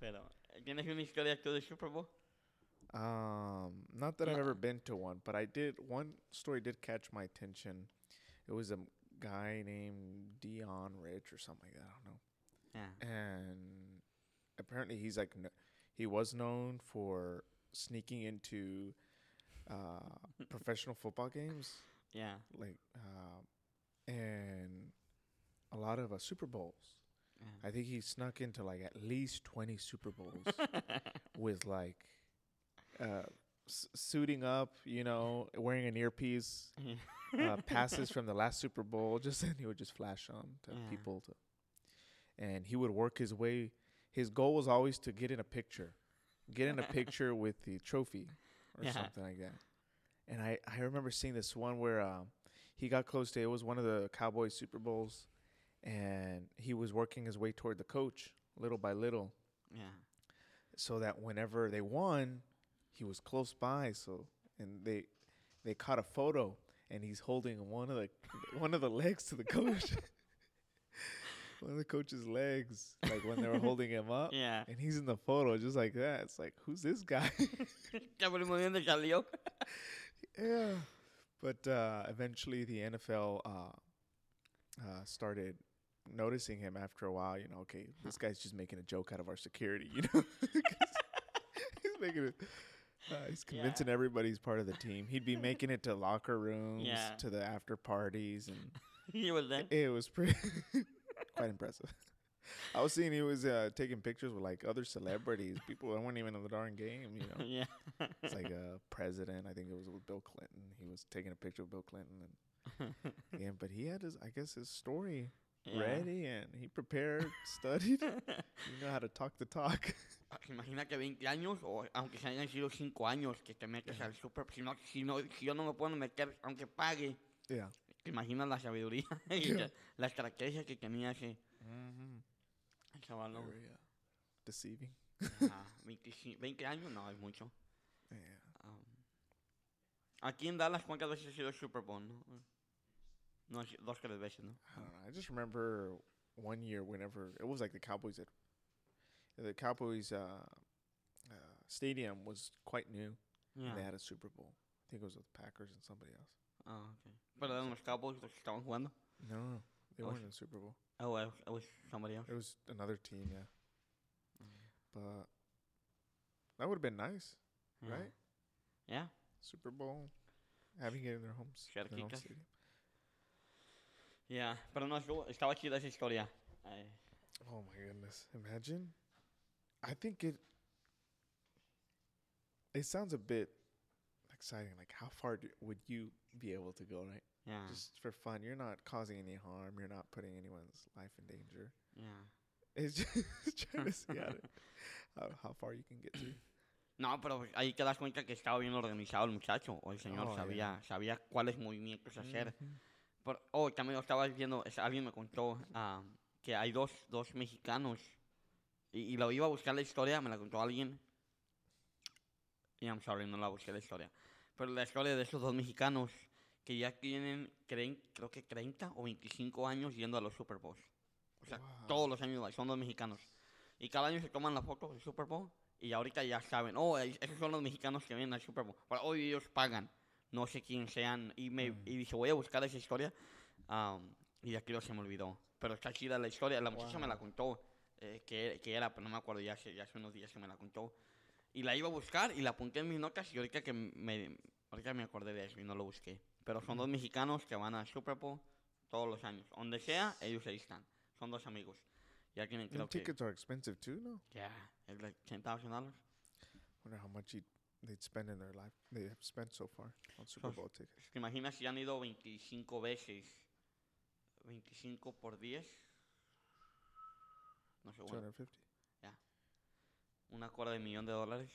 Pero, ¿tienes una historia tú de Super Bowl? Um, not that I've ever been to one, but I did. One story did catch my attention. It was a guy named Dion Rich or something like that. I don't know. Yeah. And apparently, he's like he was known for sneaking into uh, professional football games, Yeah. like uh, and a lot of uh, Super Bowls. Yeah. I think he snuck into like at least 20 Super Bowls with like uh, s- suiting up, you know, wearing an earpiece, uh, passes from the last Super Bowl, just and he would just flash on to Yeah. people to, and he would work his way. His goal was always to get in a picture, get in a picture with the trophy or Yeah. something like that. And I I remember seeing this one where um, he got close to it was one of the Cowboys Super Bowls, and he was working his way toward the coach little by little, yeah. so that whenever they won, he was close by. So and they they caught a photo, and he's holding one of the one of the legs to the coach. one of the coach's legs, like when they were holding him up, Yeah. and he's in the photo just like that. It's like, who's this guy? Ya por muy bien salió. yeah. But uh, eventually, the NFL uh, uh, started noticing him after a while. You know, okay, this guy's just making a joke out of our security. You know, he's making it. Uh, he's Yeah. convincing everybody he's part of the team. He'd be making it to locker rooms, Yeah. to the after parties, and he was there. it was pretty quite impressive. I was seeing he was uh, taking pictures with like other celebrities, people that weren't even in the darn game. You know, yeah. it's like a president. I think it was with Bill Clinton. He was taking a picture of Bill Clinton, and yeah, but he had his, I guess, his story Yeah. ready, and he prepared, studied. You know how to talk the talk. Ah, Imagina que 20 años, o aunque se hayan sido 5 años, que te metes al super. Si, no, si, no, si yo no me puedo meter, aunque pague, yeah. te imaginas la sabiduría y Yeah. la estrategia que tenía ese Mm-hmm. chaval. ¿no? Very uh, deceiving. Ah, 25 20 años no es mucho. Yeah. Um, aquí en Dallas, ¿cuántas veces ha sido Super Bowl? No, dos, tres veces, ¿no? I don't know. I just remember one year whenever it was like the Cowboys at the Cowboys uh, uh, stadium was quite new. Yeah. and They had a Super Bowl. I think it was with the Packers and somebody else. Oh, okay. Pero eran los Cowboys los que estaban jugando. No, no, no. they Oh, weren't in the Super Bowl. Oh, it was, it was somebody else. It was another team, yeah. Mm. But that would have been nice, Yeah. right? Yeah. Super Bowl, having it in their homes, their home stadium. Yeah. Pero no, estaba chida esa historia. Eh, Oh my goodness! Imagine. I think it. It sounds a bit exciting. Like, how far do, would you be able to go? Right, yeah. just for fun. You're not causing any harm. You're not putting anyone's life in danger. yeah. It's just trying to see how, to, how, how far you can get to. No, pero ahí te das cuenta que estaba bien organizado el muchacho. O el señor Oh, yeah. sabía, sabía cuáles movimientos hacer. Por- oh, también lo estaba viendo, es- alguien me contó ah, que hay dos, dos mexicanos. Y, y lo iba a buscar la historia, me la contó alguien. Y I'm sorry, no la busqué la historia. Pero la historia de esos dos mexicanos que ya tienen, creen, creo que 30 o 25 años yendo a los Super Bowls. O sea, Wow. todos los años son dos mexicanos. Y cada año se toman la foto del Super Bowl y ahorita ya saben, oh, es- esos son los mexicanos que vienen al Super Bowl. Pero hoy ellos pagan, no sé quién sean. Y, me, Mm. y dije, voy a buscar esa historia. am, y aquí lo se me olvidó. Pero está chida la historia, la muchacha me la Wow. contó. eh, que, que era, pero no me acuerdo, ya hace, ya hace unos días que me la contó. Y la iba a buscar y la apunté en mis notas y ahorita que me, ahorita me acordé de eso y no lo busqué. Pero son dos mexicanos que van al Super Bowl todos los años. Donde sea, ellos ahí están. Son dos amigos. Tienen, And creo que... tickets are expensive too, no? Yeah, it's like $10,000. Wonder how much you'd, they'd spend in their life. They have spent so far on Super Bowl tickets. ¿Te imaginas si han ido 25 veces? 25 por 10. No sé, bueno, 250. una cuarta de millón de dólares.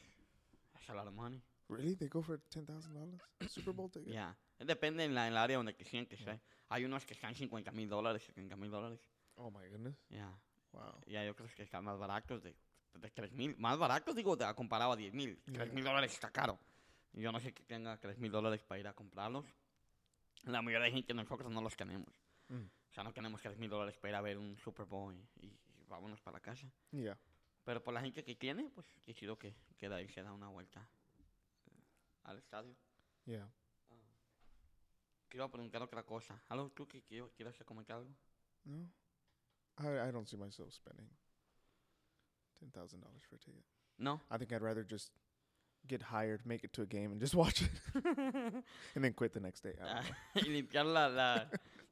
That's a lot of money. Really? They go for ten thousand dollars Super Bowl ticket? Yeah. Depende en la, en la área donde quisieran que esté. Hay unos que están 50 mil dólares, 70 mil dólares. Oh my goodness! Yeah. Wow. Y hay otros que están más baratos, de, de 3 mil. Más baratos, digo, de, comparado a 10 mil. 3 mil dólares está caro. Yo no sé que tenga 3 mil dólares para ir a comprarlos. La mayoría de gente nosotros no los tenemos. Mm. O sea, no tenemos 3 mil dólares para ir a ver un Super Bowl y, y- y vámonos para la casa. Yeah. Pero por la gente que tiene, pues qué chido que queda y se da una vuelta eh, al estadio. Yeah. Quiero preguntar otra cosa. ¿Algo tú que quieras comentar algo? No, I I don't see myself spending ten thousand dollars for a ticket. No. I think I'd rather just get hired, make it to a game, and just watch it, and then quit the next day. Ah, y limpiar la... la...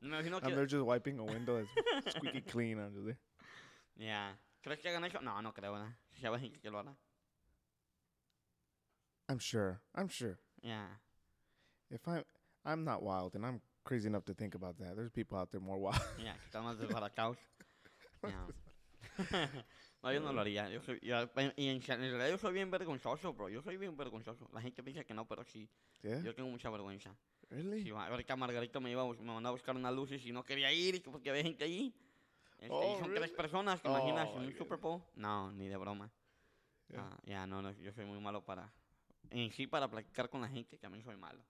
Me imagino And que... they're just wiping a window that's squeaky clean under there. Ya. ¿Crees que hagan eso? No, no creo, ¿verdad? Hay gente que lo hará. I'm sure. I'm sure. Yeah. If I'm, I'm not wild, and I'm crazy enough to think about that. There's people out there more wild. Ya, que están más desbaratados. Ya. No, yo no lo haría. Yo soy, yo- y en, realidad yo soy bien vergonzoso, bro. Yo soy bien vergonzoso. La gente piensa que no, pero sí. yeah. Yo tengo mucha vergüenza. Really? Sí, ahorita Margarito me iba me mandó a buscar unas luces y no quería ir porque había gente allí. Este, Oh, y son really? tres personas, ¿te imaginas? Oh, en un Super Bowl. No, ni de broma. Yeah. Ah, ya, no, no, yo soy muy malo para... En sí, para platicar con la gente, mí soy malo.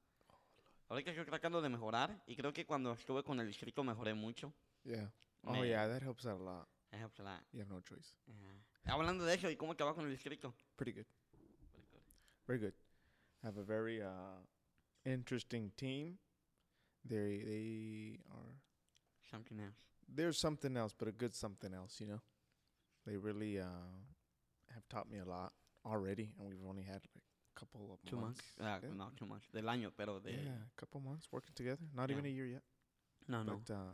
Ahorita estoy tratando de mejorar y creo que cuando estuve con el distrito mejoré mucho. Yeah. Oh Me- yeah, that helps a lot. Esa fue la- You have no choice. ya. Hablando de eso, ¿y cómo te va con el distrito? Pretty good. Very good. Have a very uh, interesting team. They they are Something else. they're something else, but a good something else. You know, they really uh, have taught me a lot already, and we've only had like a couple of Two months. months. Ah, yeah. No, two months. Del año, pero de... yeah, a couple months working together. Not even a year yet, No, no. but uh,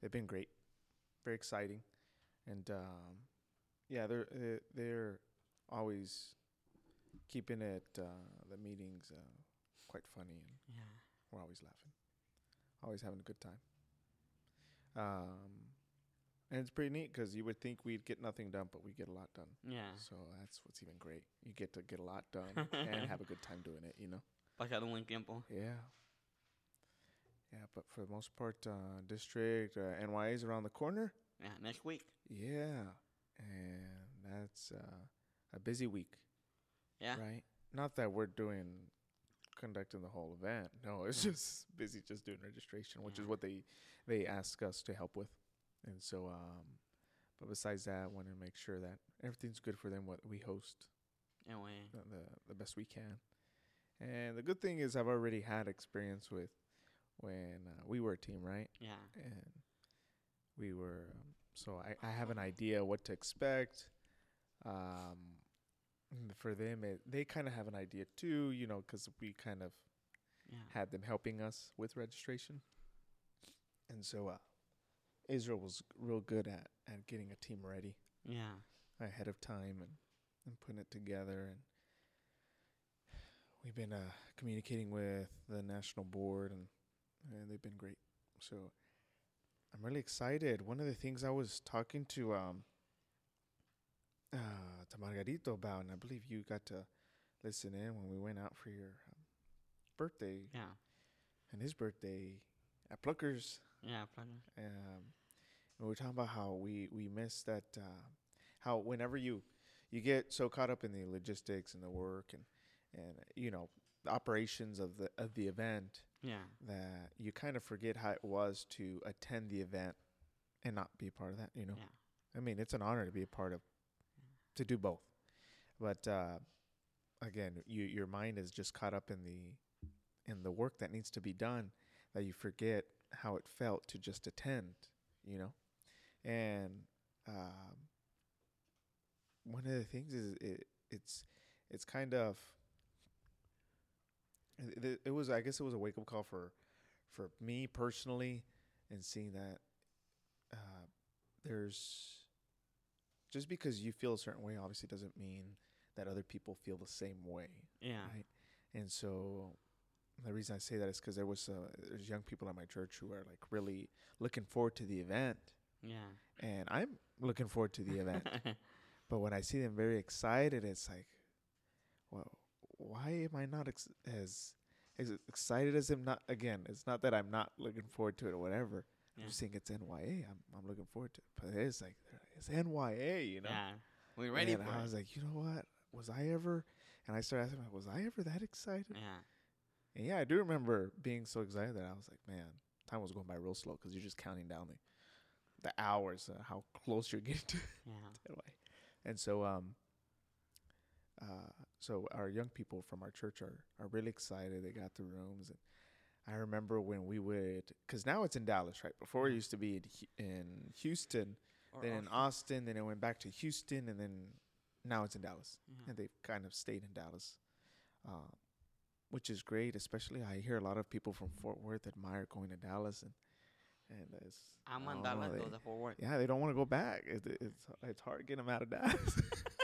they've been great, very exciting, and um, yeah, they're they're, always keeping it uh, the meetings uh, quite funny, and Yeah. we're always laughing, always having a good time. Um, and it's pretty neat because you would think we'd get nothing done, but we get a lot done. Yeah. So that's what's even great. You get to get a lot done and have a good time doing it. You know. Pasar un buen tiempo. Yeah. Yeah, but for the most part, uh, district uh, NYA is around the corner. Yeah, next week. Yeah, and that's uh, a busy week, Yeah. right? Not that we're doing conducting the whole event. No, it's just busy just doing registration, which is what they they ask us to help with. And so, um, but besides that, I want to make sure that everything's good for them. What we host Yeah, güey. the, the the best we can. And the good thing is, I've already had experience with when uh, we were a team, right? Yeah. and we were um, so I, I have an idea what to expect um for them it, they kind of have an idea too you know because we kind of Yeah. had them helping us with registration and so uh israel was real good at at getting a team ready Yeah. ahead of time and, and putting it together and we've been uh, communicating with the national board and and they've been great so i'm really excited one of the things i was talking to um uh to margarito about and i believe you got to listen in when we went out for your um, birthday Yeah. and his birthday at pluckers Yeah, plano. um, we were talking about how we we miss that uh, how whenever you you get so caught up in the logistics and the work and and you know the operations of the of the event Yeah. that you kind of forget how it was to attend the event and not be a part of that you know Yeah. i mean it's an honor to be a part of to do both but uh, again you your mind is just caught up in the in the work that needs to be done that you forget how it felt to just attend you know and um, one of the things is it, it's it's kind of it, it- was I guess it was a wake up call for for me personally and seeing that uh, there's just because you feel a certain way obviously doesn't mean that other people feel the same way Yeah. right and so the reason I say that is because there was uh, there's young people at my church who are like really looking forward to the event Yeah. and I'm looking forward to the event but when I see them very excited, it's like, well, why am I not ex- as as excited as them? Not again. It's not that I'm not looking forward to it or whatever. Yeah. I'm just saying it's NYA. I'm I'm looking forward to it, but it's like it's NYA, you know. Yeah. We're ready and for I it. was like, you know what? Was I ever? And I started asking, like, was I ever that excited? Yeah. And yeah, I do remember being so excited that I was like, man, time was going by real slow because you're just counting down the the hours, uh, how close you're getting to Yeah. And so, um, uh, so our young people from our church are are really excited. They got the rooms, and I remember when we would, because now it's in Dallas, right? Before it Mhm. used to be in, in Houston, Or then in Austin. Austin, then it went back to Houston, and then now it's in Dallas, Yeah. and they've kind of stayed in Dallas, uh, which is great. Especially, I hear a lot of people from Fort Worth admire going to Dallas, and and it's A I don't mandarlas know, they- de forward. yeah, they don't want to go back. It, it's it's hard getting them out of Dallas.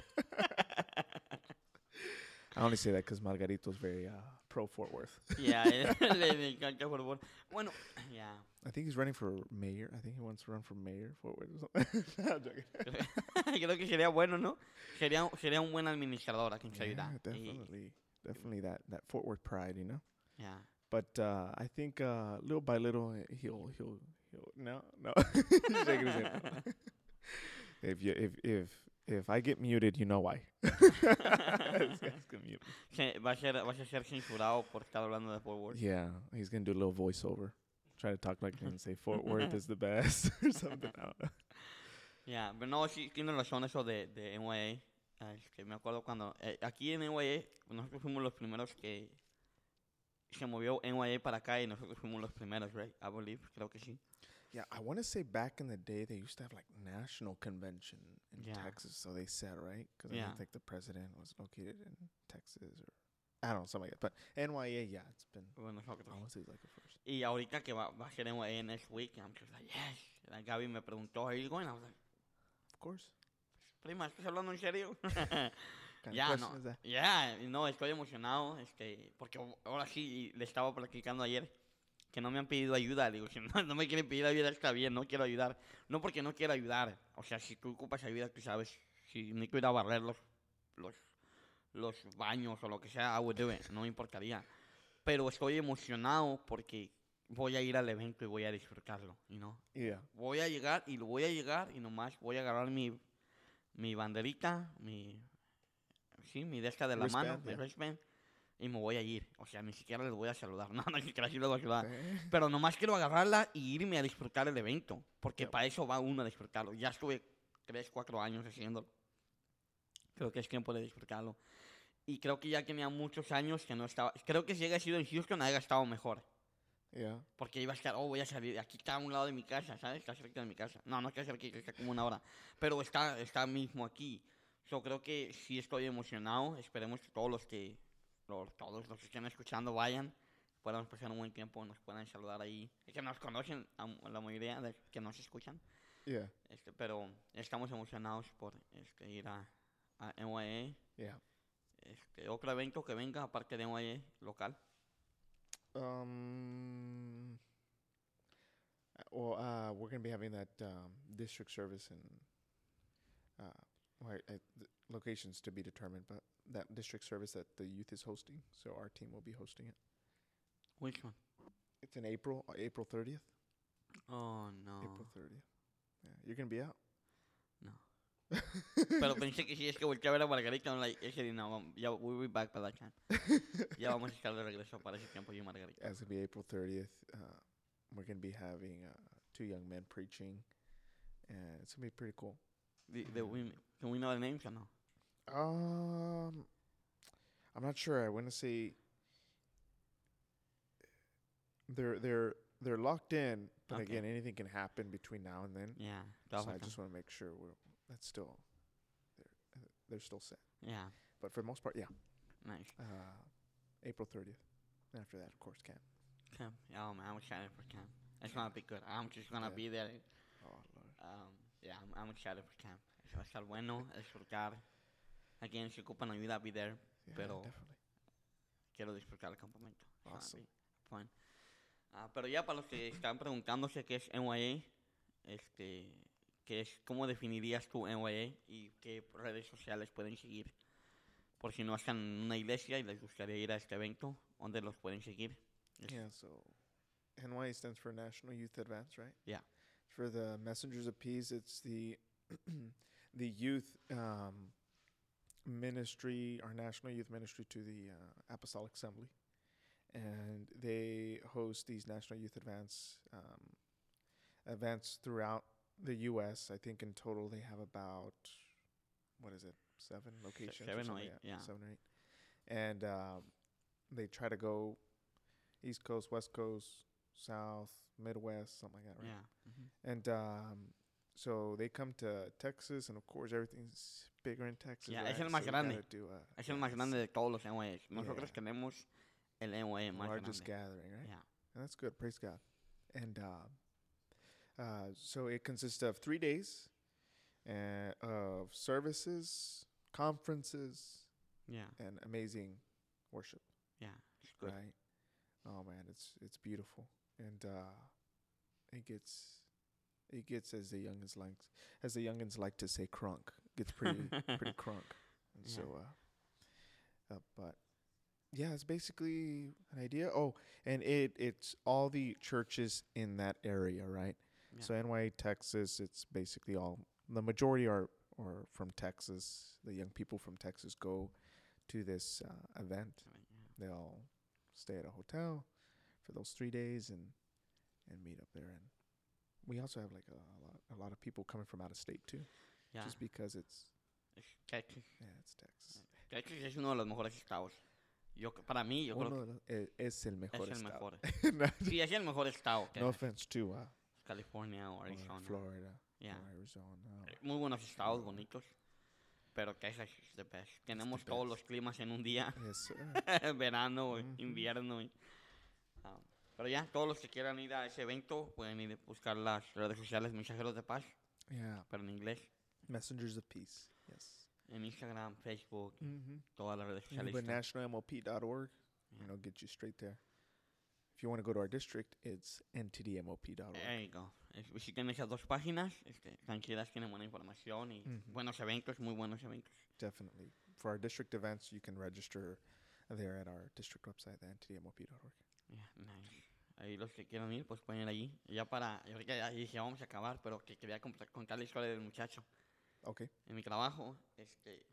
I only say that because Margarito's very uh, pro Fort Worth. yeah, él- le, le encanta Fort Worth. Bueno, ya. I think he's running for mayor. I think he wants to run for mayor Fort Worth or something. No, I'm joking. Creo que sería bueno, ¿no? Sería, sería un buen administrador aquí en Yeah, Ciudad. Y- definitely, definitely that that Fort Worth pride, you know. ya. But uh, I think uh, little by little uh, he'll he'll he'll no no. He's shaking his head no. if you if if if I get muted, you know why. this guy's gonna mute. me. Se- va, a ser, va a ser censurado por estar hablando de Fort Worth. Yeah, he's gonna do a little voiceover. Try to talk like him and say Fort Worth is the best or something. I don't know. Ya, pero no, sí, tiene razón eso de, de NYA. Ah, es que me acuerdo cuando, eh, aquí en NYA, nosotros fuimos los primeros que se movió NYA para acá y nosotros fuimos los primeros, right? I believe, creo que sí. Yeah, I want to say back in the day they used to have like national convention in Yeah. Texas, so they said right because Yeah. I think the president was located in Texas or I don't know something like that. But NYA, yeah, it's been. I want to say like a first. Y ahorita que va, va a ser NYA next week, I'm just like, yes. Like, Gaby me preguntó, are you going? I was like, Of course. prima, ¿estás hablando en serio? Ya, no. question is that? Ya, no, estoy emocionado, este, porque ahora sí le estaba platicando ayer que no me han pedido ayuda. Le digo, si no, no me quieren pedir ayuda, está bien, no quiero ayudar. No porque no quiero ayudar. O sea, si tú ocupas ayuda, tú sabes, si me quiero ir a barrer los, los, los baños o lo que sea, I would do it, no me importaría. Pero estoy emocionado porque voy a ir al evento y voy a disfrutarlo, you know? Yeah. voy a llegar y lo voy a llegar y nomás voy a agarrar mi, mi banderita, mi, sí, mi desca de la mano, Wristband, mi yeah. wristband, y me voy a ir. O sea, ni siquiera les voy a saludar. No, ni siquiera sí les voy a saludar. Eh, Pero nomás quiero agarrarla y irme a disfrutar el evento. Porque para eso va uno a disfrutarlo. Ya estuve 3, 4 años haciéndolo. Creo que es tiempo de disfrutarlo. Y creo que ya tenía muchos años que no estaba. Creo que si haya sido en Houston, haya estado mejor. Yeah. Porque iba a estar, oh, voy a salir. Aquí está a un lado de mi casa, ¿sabes? Está cerca de mi casa. No, no está cerca, está como una hora. Pero está, está mismo aquí. Yo creo que sí estoy emocionado. Esperemos que todos los que, los- todos los que estén escuchando vayan. Podamos pasar un buen tiempo, nos puedan saludar ahí. Es que nos conocen a la mayoría de que nos escuchan. Yeah. Este, pero estamos emocionados por este, ir a, a NYA. Yeah. Este, otro evento que venga aparte de NYA local. Um. Well, uh, we're gonna be having that um, district service in uh, I- I- locations to be determined, but that district service that the youth is hosting. So our team will be hosting it. Which one? It's in April, uh, April thirtieth. Oh, no. April thirtieth. Yeah, you're gonna be out. No. Pero pensé que si es que volteé a ver a Margarita, I'm like, ese día no, ya, we'll be back by that time. ya vamos a estar de regreso para ese tiempo yo y Margarita. Yeah, it's gonna be April thirtieth. Uh, we're gonna be having uh, two young men preaching, and it's gonna be pretty cool. The, the women, can we know the names or no? Um, I'm not sure. I want to say they're they're they're locked in, but Okay. again, anything can happen between now and then. Yeah, So I just want to make sure we're that's still they're they're still set. Yeah, But for the most part, yeah, nice. uh, April 30th. After that, of course, camp. Camp. Yeah, oh man, I'm excited for camp. It's gonna be good. I'm just gonna Yeah. be there. Oh Lord. Um, yeah, I'm, I'm excited for camp. Eso va a estar bueno, disfrutar. Again, si ocupan ayuda, I'll be there. Yeah, Pero- definitely. quiero disfrutar el campamento. Gonna Awesome. fun. Ah, pero ya para los que están preguntándose qué es NYA, este, qué es, ¿cómo definirías tú NYA y qué redes sociales pueden seguir? Por si no están en una iglesia y les gustaría ir a este evento, ¿dónde los pueden seguir? Yeah. So, NY stands for National Youth Advance, right? Yeah. For the Messengers of Peace, it's the the youth um, ministry, our national youth ministry to the uh, Apostolic Assembly, and they host these National Youth Advance um, events throughout the U.S. I think in total they have about what is it, seven locations, seven or something eight, that, yeah. seven or eight, and um, they try to go East Coast, West Coast, South, Midwest, something like that, right? Yeah. ujú. And um, so they come to Texas, and of course everything's bigger in Texas. Yeah, right? es el So más we grande. do a- Es el más it's grande de todos los NYA. Nosotros Yeah. tenemos el NYA the más largest grande. gathering, right? Yeah. And that's good. Praise God. And um, Uh, so it consists of three days uh, of services, conferences, Yeah, and amazing worship. yeah, it's good. Right? Oh man, it's it's beautiful, and uh, it gets it gets as the youngins like as the youngins like to say crunk. Gets pretty pretty crunk, and so uh, uh, but yeah, it's basically an idea. Oh, and it it's all the churches in that area, right? Yeah. So NY Texas, it's basically all the majority are are from Texas. The young people from Texas go to this uh, event. Right, yeah. They all stay at a hotel for those three days and and meet up there. And we also have like a, a lot a lot of people coming from out of state too, Yeah, just because it's es- Texas. yeah, it's Texas. Texas es uno de los mejores estados. Yo, para mí, yo creo de los- eh, es el que mejor es el estado. mejor. Sí, es el mejor estado. que no offense to uh, California o or Arizona. Florida Yeah. or Arizona. Eh, Muy buenos estados, bonitos. Pero Texas es the best. Tenemos todos los climas en un día. Yes. Verano, Ujú. invierno. y- ah, pero ya, todos los que quieran ir a ese evento pueden ir a buscar las redes sociales Mensajeros de Paz, yeah, pero en inglés. Messengers of peace. Yes. En Instagram, Facebook, Mm-hmm. todas las redes sociales. But nationalmop.org, Yeah. you know, get you straight there. If you want to go to our district, it's ntdmop.org. There you go. Es- Visiten esas dos páginas. Este, tranquilas, tienen buena información y Ujú. buenos eventos, muy buenos eventos. Definitely. For our district events, you can register there at our district website, the ntdmop.org. Yeah, nice. Ahí los que quieran ir, pues pueden ir allí. Ya para, y ahorita ya dije, vamos a acabar, pero que quería contar, contar la historia del muchacho. Okay. En mi trabajo, este,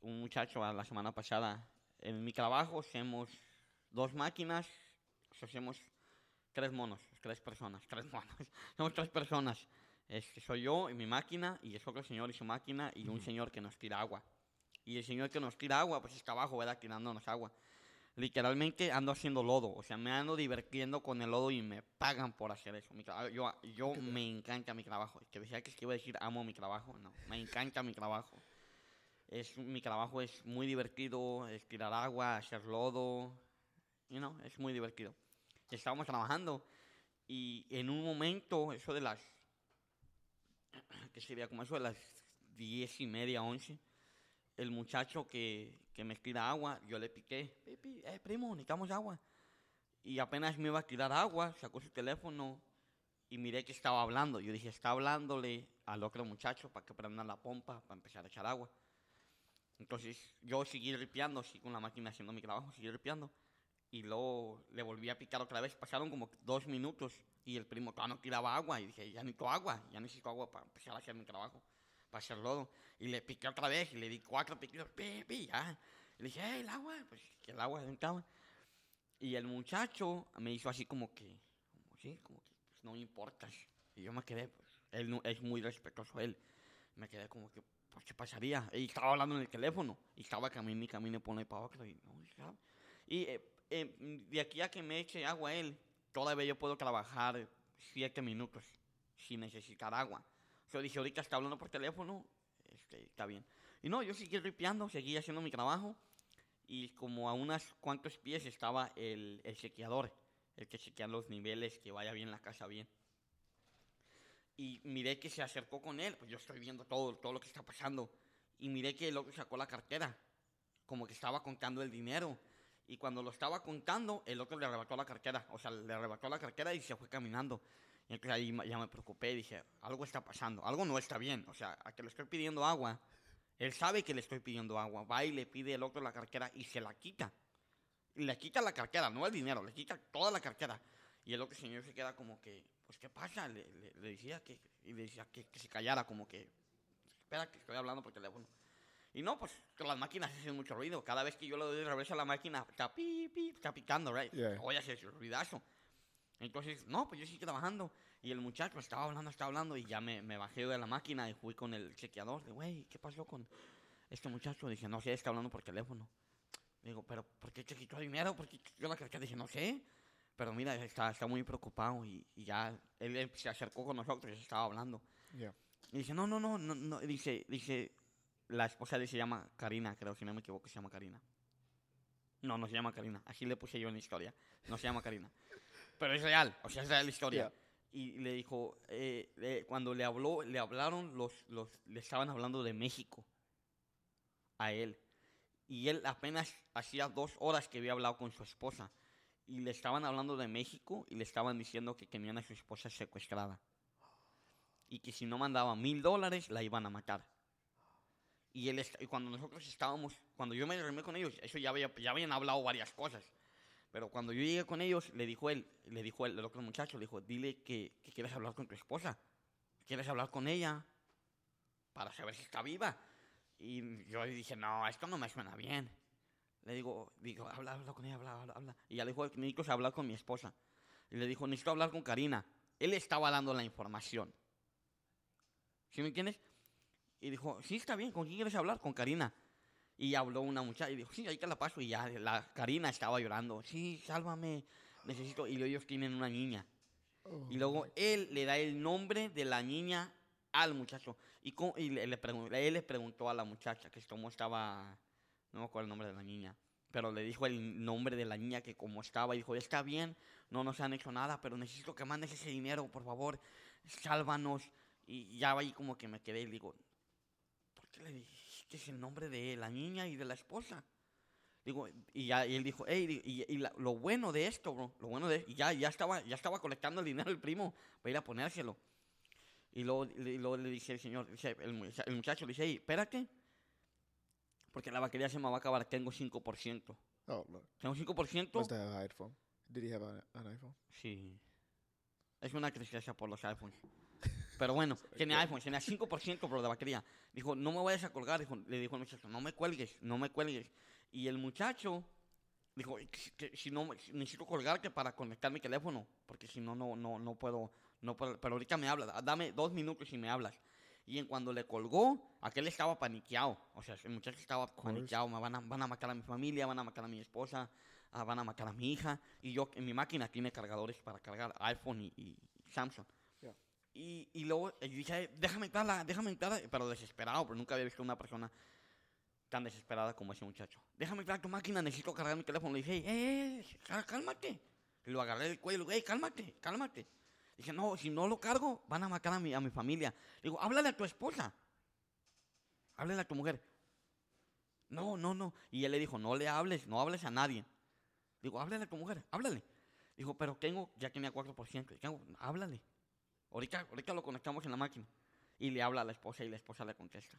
un muchacho la semana pasada, en mi trabajo hacemos dos máquinas, hacemos tres monos, tres personas, tres monos, somos tres personas. Este, soy yo y mi máquina, y es otro señor y su máquina, y un señor que nos tira agua. Y el señor que nos tira agua, pues está abajo, ¿verdad? Tirándonos agua. Literalmente ando haciendo lodo, o sea, me ando divirtiendo con el lodo y me pagan por hacer eso. Mi yo yo me encanta mi trabajo. Que decía que es iba a decir amo mi trabajo, no, me encanta mi trabajo. Es, mi trabajo es muy divertido, es tirar agua, hacer lodo, you know, es muy divertido. Estábamos trabajando y en un momento, eso de las, que sería como eso de las diez y media, once, el muchacho que, que me tira agua, yo le piqué, eh, primo, necesitamos agua. Y apenas me iba a tirar agua, sacó su teléfono y miré que estaba hablando. Yo dije, está hablándole al otro muchacho para que prenda la pompa para empezar a echar agua. Entonces yo seguí ripiando, así con la máquina haciendo mi trabajo, seguí ripiando. Y luego le volví a picar otra vez. Pasaron como dos minutos y el primo todavía no tiraba agua. Y dije, ya necesito agua, ya necesito agua para empezar a hacer mi trabajo, para hacer lodo. Y le piqué otra vez y le di cuatro piquitos, pi, ya. Y le dije, "Eh, el agua, pues que el agua estaba. Y el muchacho me hizo así como que, como, sí, como que pues, no me importas. Y yo me quedé, pues, él no, es muy respetuoso él. Me quedé como que, pues, ¿qué pasaría? Y estaba hablando en el teléfono. Y estaba caminando y caminando por ahí para otro. Y, no, estaba- y, eh, eh, de aquí a que me eche agua él, todavía yo puedo trabajar siete minutos sin necesitar agua. Yo dije, ahorita está hablando por teléfono, este, está bien. Y no, yo seguí ripiando, seguí haciendo mi trabajo. Y como a unos cuantos pies estaba el, el chequeador, el que chequea los niveles, que vaya bien la casa bien. Y miré que se acercó con él, pues yo estoy viendo todo, todo lo que está pasando. Y miré que el otro sacó la cartera, como que estaba contando el dinero. Y cuando lo estaba contando, el otro le arrebató la cartera. O sea, le arrebató la cartera y se fue caminando. Y entonces ahí ya me preocupé y dije, algo está pasando, algo no está bien. O sea, a que le estoy pidiendo agua, él sabe que le estoy pidiendo agua. Va y le pide el otro la cartera y se la quita. Y le quita la cartera, no el dinero, le quita toda la cartera. Y el otro señor se queda como que, pues, ¿qué pasa? Le, le- le decía que, y le decía que, que se callara, como que, espera que estoy hablando por teléfono. Y no, pues que las máquinas hacen mucho ruido. Cada vez que yo le doy de reversa a la máquina, está pi, pi, está picando, right? Yeah. Oye, ese ruidazo. Entonces, no, pues yo seguí trabajando. Y el muchacho estaba hablando, estaba hablando. Y ya me, me bajé de la máquina y fui con el chequeador. De, güey, ¿qué pasó con este muchacho? Dije, no sé, está hablando por teléfono. Digo, pero ¿por qué te quitó dinero? ¿Por qué te quitó la cartera? Dije, no sé. Pero mira, está, está muy preocupado. Y, y ya él eh, se acercó con nosotros y estaba hablando. Yeah. Y dice, no, no, no, no, no. Dice, dice, la esposa de él se llama Karina, creo, si no me equivoco, se llama Karina. No, no se llama Karina. Así le puse yo en la historia. No se llama Karina. Pero es real, o sea, es real la historia. y le dijo, eh, le- cuando le habló, le hablaron, los, los, le estaban hablando de México a él. Y él apenas hacía dos horas que había hablado con su esposa. Y le estaban hablando de México y le estaban diciendo que tenían a su esposa secuestrada. Y que si no mandaba mil dólares, la iban a matar. Y, él, y cuando nosotros estábamos, cuando yo me reuní con ellos, eso ya, había, ya habían hablado varias cosas. Pero cuando yo llegué con ellos, le dijo él, le dijo el, el otro muchacho, le dijo, dile que, que quieres hablar con tu esposa. ¿Quieres hablar con ella? Para saber si está viva. Y yo dije, no, esto no me suena bien. Le digo, digo, habla, habla con ella, habla, habla, habla. Y ya le dijo, necesito hablar con mi esposa. Y le dijo, necesito hablar con Karina. Él estaba dando la información. ¿Sí me entiendes? Y dijo, sí, está bien, ¿con quién quieres hablar? Con Karina. Y habló una muchacha y dijo, sí, ahí que la paso. Y ya la Karina estaba llorando, sí, sálvame, necesito. Y ellos tienen una niña. Y luego él le da el nombre de la niña al muchacho. Y, co- y le, le él le preguntó a la muchacha que cómo estaba, no me acuerdo el nombre de la niña, pero le dijo el nombre de la niña que cómo estaba. Y dijo, está bien, no nos han hecho nada, pero necesito que mandes ese dinero, por favor, sálvanos. Y ya ahí como que me quedé y digo, ¿por qué le dijiste el nombre de la niña y de la esposa? Digo, y ya y él dijo, hey, y, y la- lo bueno de esto, bro, lo bueno de y ya, ya estaba, ya estaba colectando el dinero el primo para ir a ponérselo. Y luego, y luego le dice el señor, dice el, el muchacho le dice, hey, espérate, porque la batería se me va a acabar, tengo 5%. Oh, look. Tengo 5%. Must have an iPhone. Did he have an iPhone? Sí. Es una tristeza por los iPhones. Pero bueno, tenía iPhone, tenía 5% por la batería. Dijo, no me vayas a colgar. Dijo, le dijo el muchacho, no me cuelgues, no me cuelgues. Y el muchacho dijo, que, si no, si necesito colgarte para conectar mi teléfono, porque si no, no, no, no puedo, no puedo. Pero ahorita me hablas, dame dos minutos y me hablas. Y en cuando le colgó, aquel estaba paniqueado. O sea, el muchacho estaba paniqueado. Me van a, van a matar a mi familia, van a matar a mi esposa, ah, van a matar a mi hija. Y yo, en mi máquina tiene cargadores para cargar iPhone y, y Samsung. Y, y luego yo dije, déjame entrarla, déjame entrarla. Pero desesperado, porque nunca había visto una persona tan desesperada como ese muchacho. Déjame entrar a tu máquina, necesito cargar mi teléfono. Le dije, eh, cá- cálmate. Y lo agarré del cuello, hey, cálmate, cálmate. Dije, no, si no lo cargo, van a matar a mi, a mi familia. Digo, háblale a tu esposa. Háblale a tu mujer. No, no, no. Y él le dijo, no le hables, no hables a nadie. Digo, háblale a tu mujer, háblale. Dijo, pero tengo, ya tenía 4%. Tengo, háblale. Ahorita, ahorita lo conectamos en la máquina. Y le habla a la esposa y la esposa le contesta.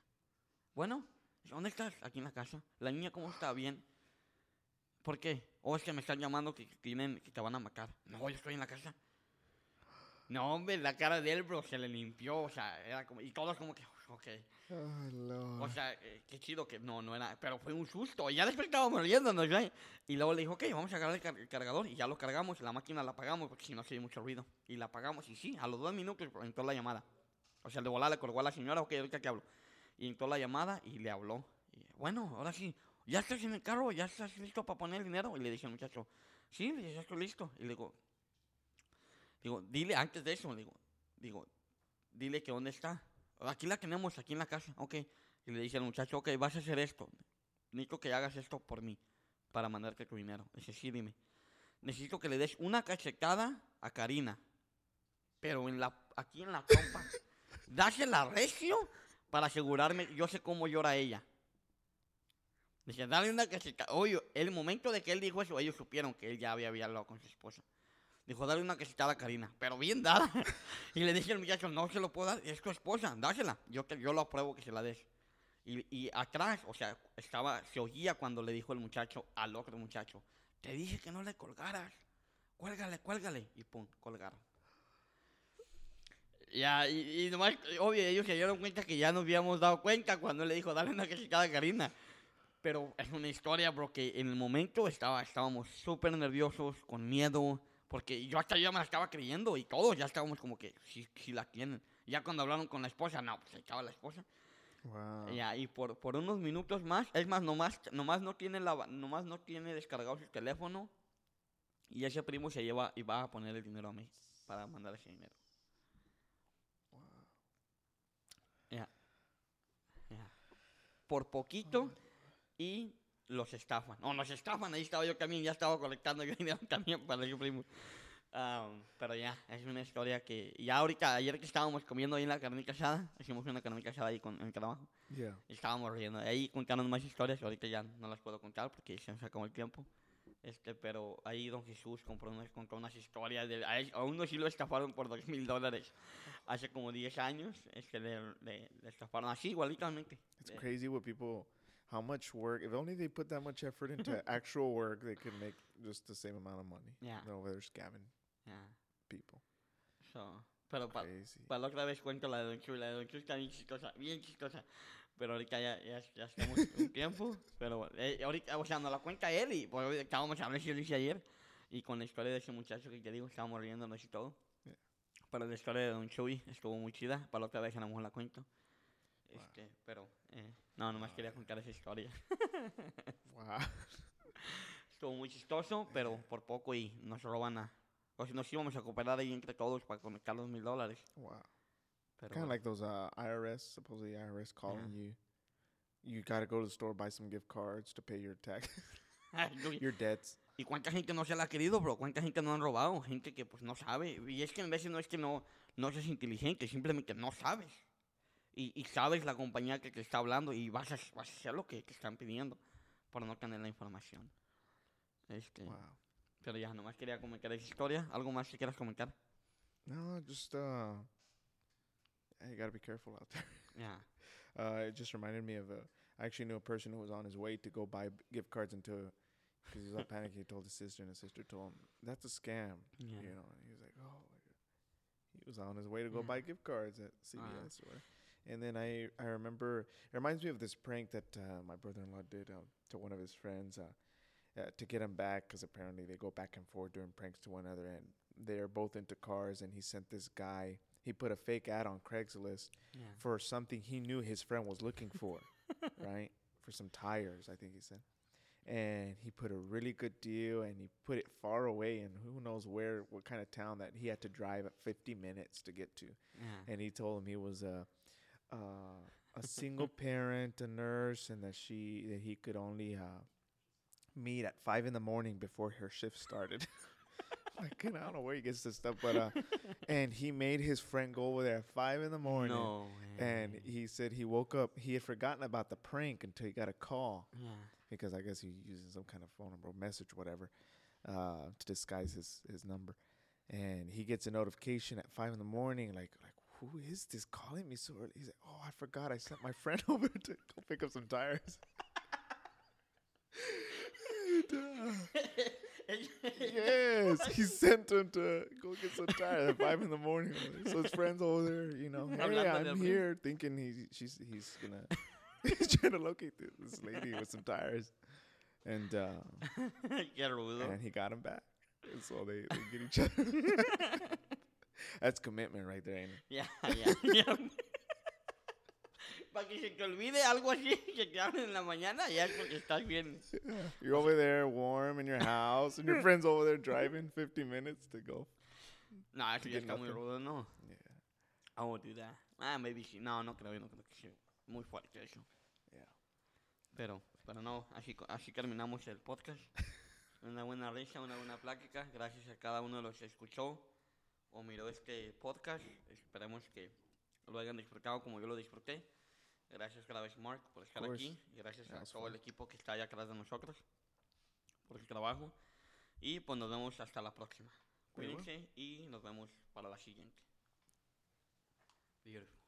Bueno, ¿dónde estás? Aquí en la casa. La niña, ¿cómo está? Bien. ¿Por qué? O es que me están llamando que, que que te van a matar. No, yo estoy en la casa. No, hombre, la cara de él, bro, se le limpió. O sea, era como. Y todos como que, ok. Oh, Lord. O sea, eh, qué chido que no, no era. Pero fue un susto. Y ya después estábamos riéndonos, ¿eh? Y luego le dijo, ok, vamos a agarrar el, car- el cargador. Y ya lo cargamos. La máquina la apagamos porque si no se oye mucho ruido. Y la apagamos. Y sí, a los dos minutos entró la llamada. O sea, de volar le colgó a la señora, ok, ahorita que hablo. Y entró la llamada y le habló. Y, bueno, ahora sí, ¿ya estás en el carro? ¿Ya estás listo para poner el dinero? Y le dije muchacho, sí, ya estoy listo. Y le digo, digo, dile antes de eso, digo, digo, dile que dónde está. Aquí la tenemos, aquí en la casa, ok. Y le dice al muchacho, ok, vas a hacer esto. Necesito que hagas esto por mí, para mandarte tu dinero. Dice, sí, dime. Necesito que le des una cachetada a Karina, pero en la, aquí en la trompa. Dásela recio para asegurarme, yo sé cómo llora ella. Dice, dale una cachetada. Oye, el momento de que él dijo eso, ellos supieron que él ya había hablado con su esposa. Dijo, dale una cachetada a Karina, pero bien dada. y le dije al muchacho, no se lo puedo dar, es tu esposa, dásela. Yo, te- yo lo apruebo que se la des. Y, y atrás, o sea, estaba, se oía cuando le dijo el muchacho al otro muchacho, te dije que no le colgaras, cuélgale, cuélgale. Y pum, colgaron. Ya, y, y nomás, obvio, ellos se dieron cuenta que ya nos habíamos dado cuenta cuando le dijo, dale una cachetada a Karina. Pero es una historia, bro, que en el momento estaba, estábamos súper nerviosos, con miedo, porque yo hasta ya me la estaba creyendo y todos ya estábamos como que, sí, sí la tienen. Ya cuando hablaron con la esposa, no, pues se echaba la esposa. Wow. Y por, por unos minutos más, es más, nomás, nomás, no tiene la, nomás no tiene descargado su teléfono y ese primo se lleva y va a poner el dinero a mí para mandar ese dinero. Ya. Ya. Por poquito y los estafan. No, nos estafan, ahí estaba yo también, ya estaba colectando yo dinero también para ese primo. Um, pero ya, es una historia que... Ya ahorita, ayer que estábamos comiendo ahí en la carne asada, hicimos una carne asada ahí con, en el trabajo, Yeah. estábamos riendo. Ahí contaron más historias, que ahorita ya no las puedo contar porque se nos acabó el tiempo. Este, pero ahí Don Jesús compró unas, contó unas historias de... A, él- a uno sí lo estafaron por dos mil dólares hace como 10 años. Este, le, le, le estafaron así, igualitamente. It's crazy what people, how much work. If only they put that much effort into actual work, they could make just the same amount of money. Yeah. No, they're scamming ya, people. so, pero para. Para la otra vez cuento la de Don Chu. La de Don Chu está bien chistosa, bien chistosa. Pero ahorita ya, ya, ya estamos un tiempo. Pero eh, ahorita, o sea, nos la cuenta él y pues, estábamos hablando, si lo hice ayer. Y con la historia de ese muchacho que te digo, estábamos riéndonos y todo. Yeah. Pero la historia de Don Chuy estuvo muy chida. Para la otra vez a lo mejor la cuento. Este, pero, eh, no, nomás quería contar esa historia. Wow. Estuvo muy chistoso, pero por poco y nos roban a... O sea, nos íbamos a cooperar ahí entre todos para conectar los mil dólares. Wow. Pero, Kind of like those uh, IRS, supposedly IRS calling you. You got to go to the store, buy some gift cards to pay your tax, your debts. ¿Y cuánta gente no se la ha querido, bro? ¿Cuánta gente no han robado? Gente que pues no sabe. Y es que en veces no es que no, no seas inteligente, simplemente no sabes. Y, y sabes la compañía que te está hablando y vas a, vas a hacer lo que te están pidiendo por no tener la información. Este, Wow. Pero ya, nomás quería comentar esa historia. ¿Algo más que quieras comentar? No, just uh, yeah, you got to be careful out there. Ya. Uh, it just reminded me of a. I actually knew a person who was on his way to go buy gift cards into, because he was all panicky. He told his sister, and his sister told him that's a scam. Yeah. You know, and he was like, oh, my God." he was on his way to go Yeah. buy gift cards at CVS. or, and then I I remember it reminds me of this prank that uh, my brother-in-law did uh, to one of his friends. Uh, uh, to get him back, because apparently they go back and forth doing pranks to one another, and they're both into cars. And he sent this guy. He put a fake ad on Craigslist Yeah. for something he knew his friend was looking for, right? For some tires, I think he said. And he put a really good deal and he put it far away and who knows where, what kind of town that he had to drive at 50 minutes to get to. Yeah. And he told him he was a, uh, a single parent, a nurse, and that she, that he could only uh, meet at five in the morning before her shift started. like, I don't know where he gets this stuff, but, uh, and he made his friend go over there at five in the morning. No. And he said he woke up. He had forgotten about the prank until he got a call Yeah. because I guess he was using some kind of phone number or message, whatever, uh, to disguise his his number. And he gets a notification at five in the morning, like like who is this calling me so early? He's like, oh, I forgot. I sent my friend over to go pick up some tires. And, uh, yes, he sent him to go get some tires at five in the morning. So his friend's over there, you know, hey, I'm here, thinking he she's he's gonna he's trying to locate this, this lady with some tires, and uh, and he got him back. And so they, they get each other. That's commitment right there, ain't it? Ya, ya, ya. Para que se te olvide algo así, que te hablen en la mañana, ya es porque estás bien. You're over there warm in your house, and your friend's over there driving 50 minutes to go. No, eso ya está muy rudo, ¿no? Yeah, I won't do that. Ah, maybe sí. No, no creo, no creo que sea muy fuerte eso. yeah. Pero, pero no, así, así terminamos el podcast. Una buena risa, una buena plática. Gracias a cada uno de los que escuchó o miró este podcast. Esperemos que lo hayan disfrutado como yo lo disfruté. Gracias otra vez, Mark, por estar aquí. Y gracias a todo el equipo que está allá atrás de nosotros por su trabajo. Y pues nos vemos hasta la próxima. Cuídense y nos vemos para la siguiente. Beautiful.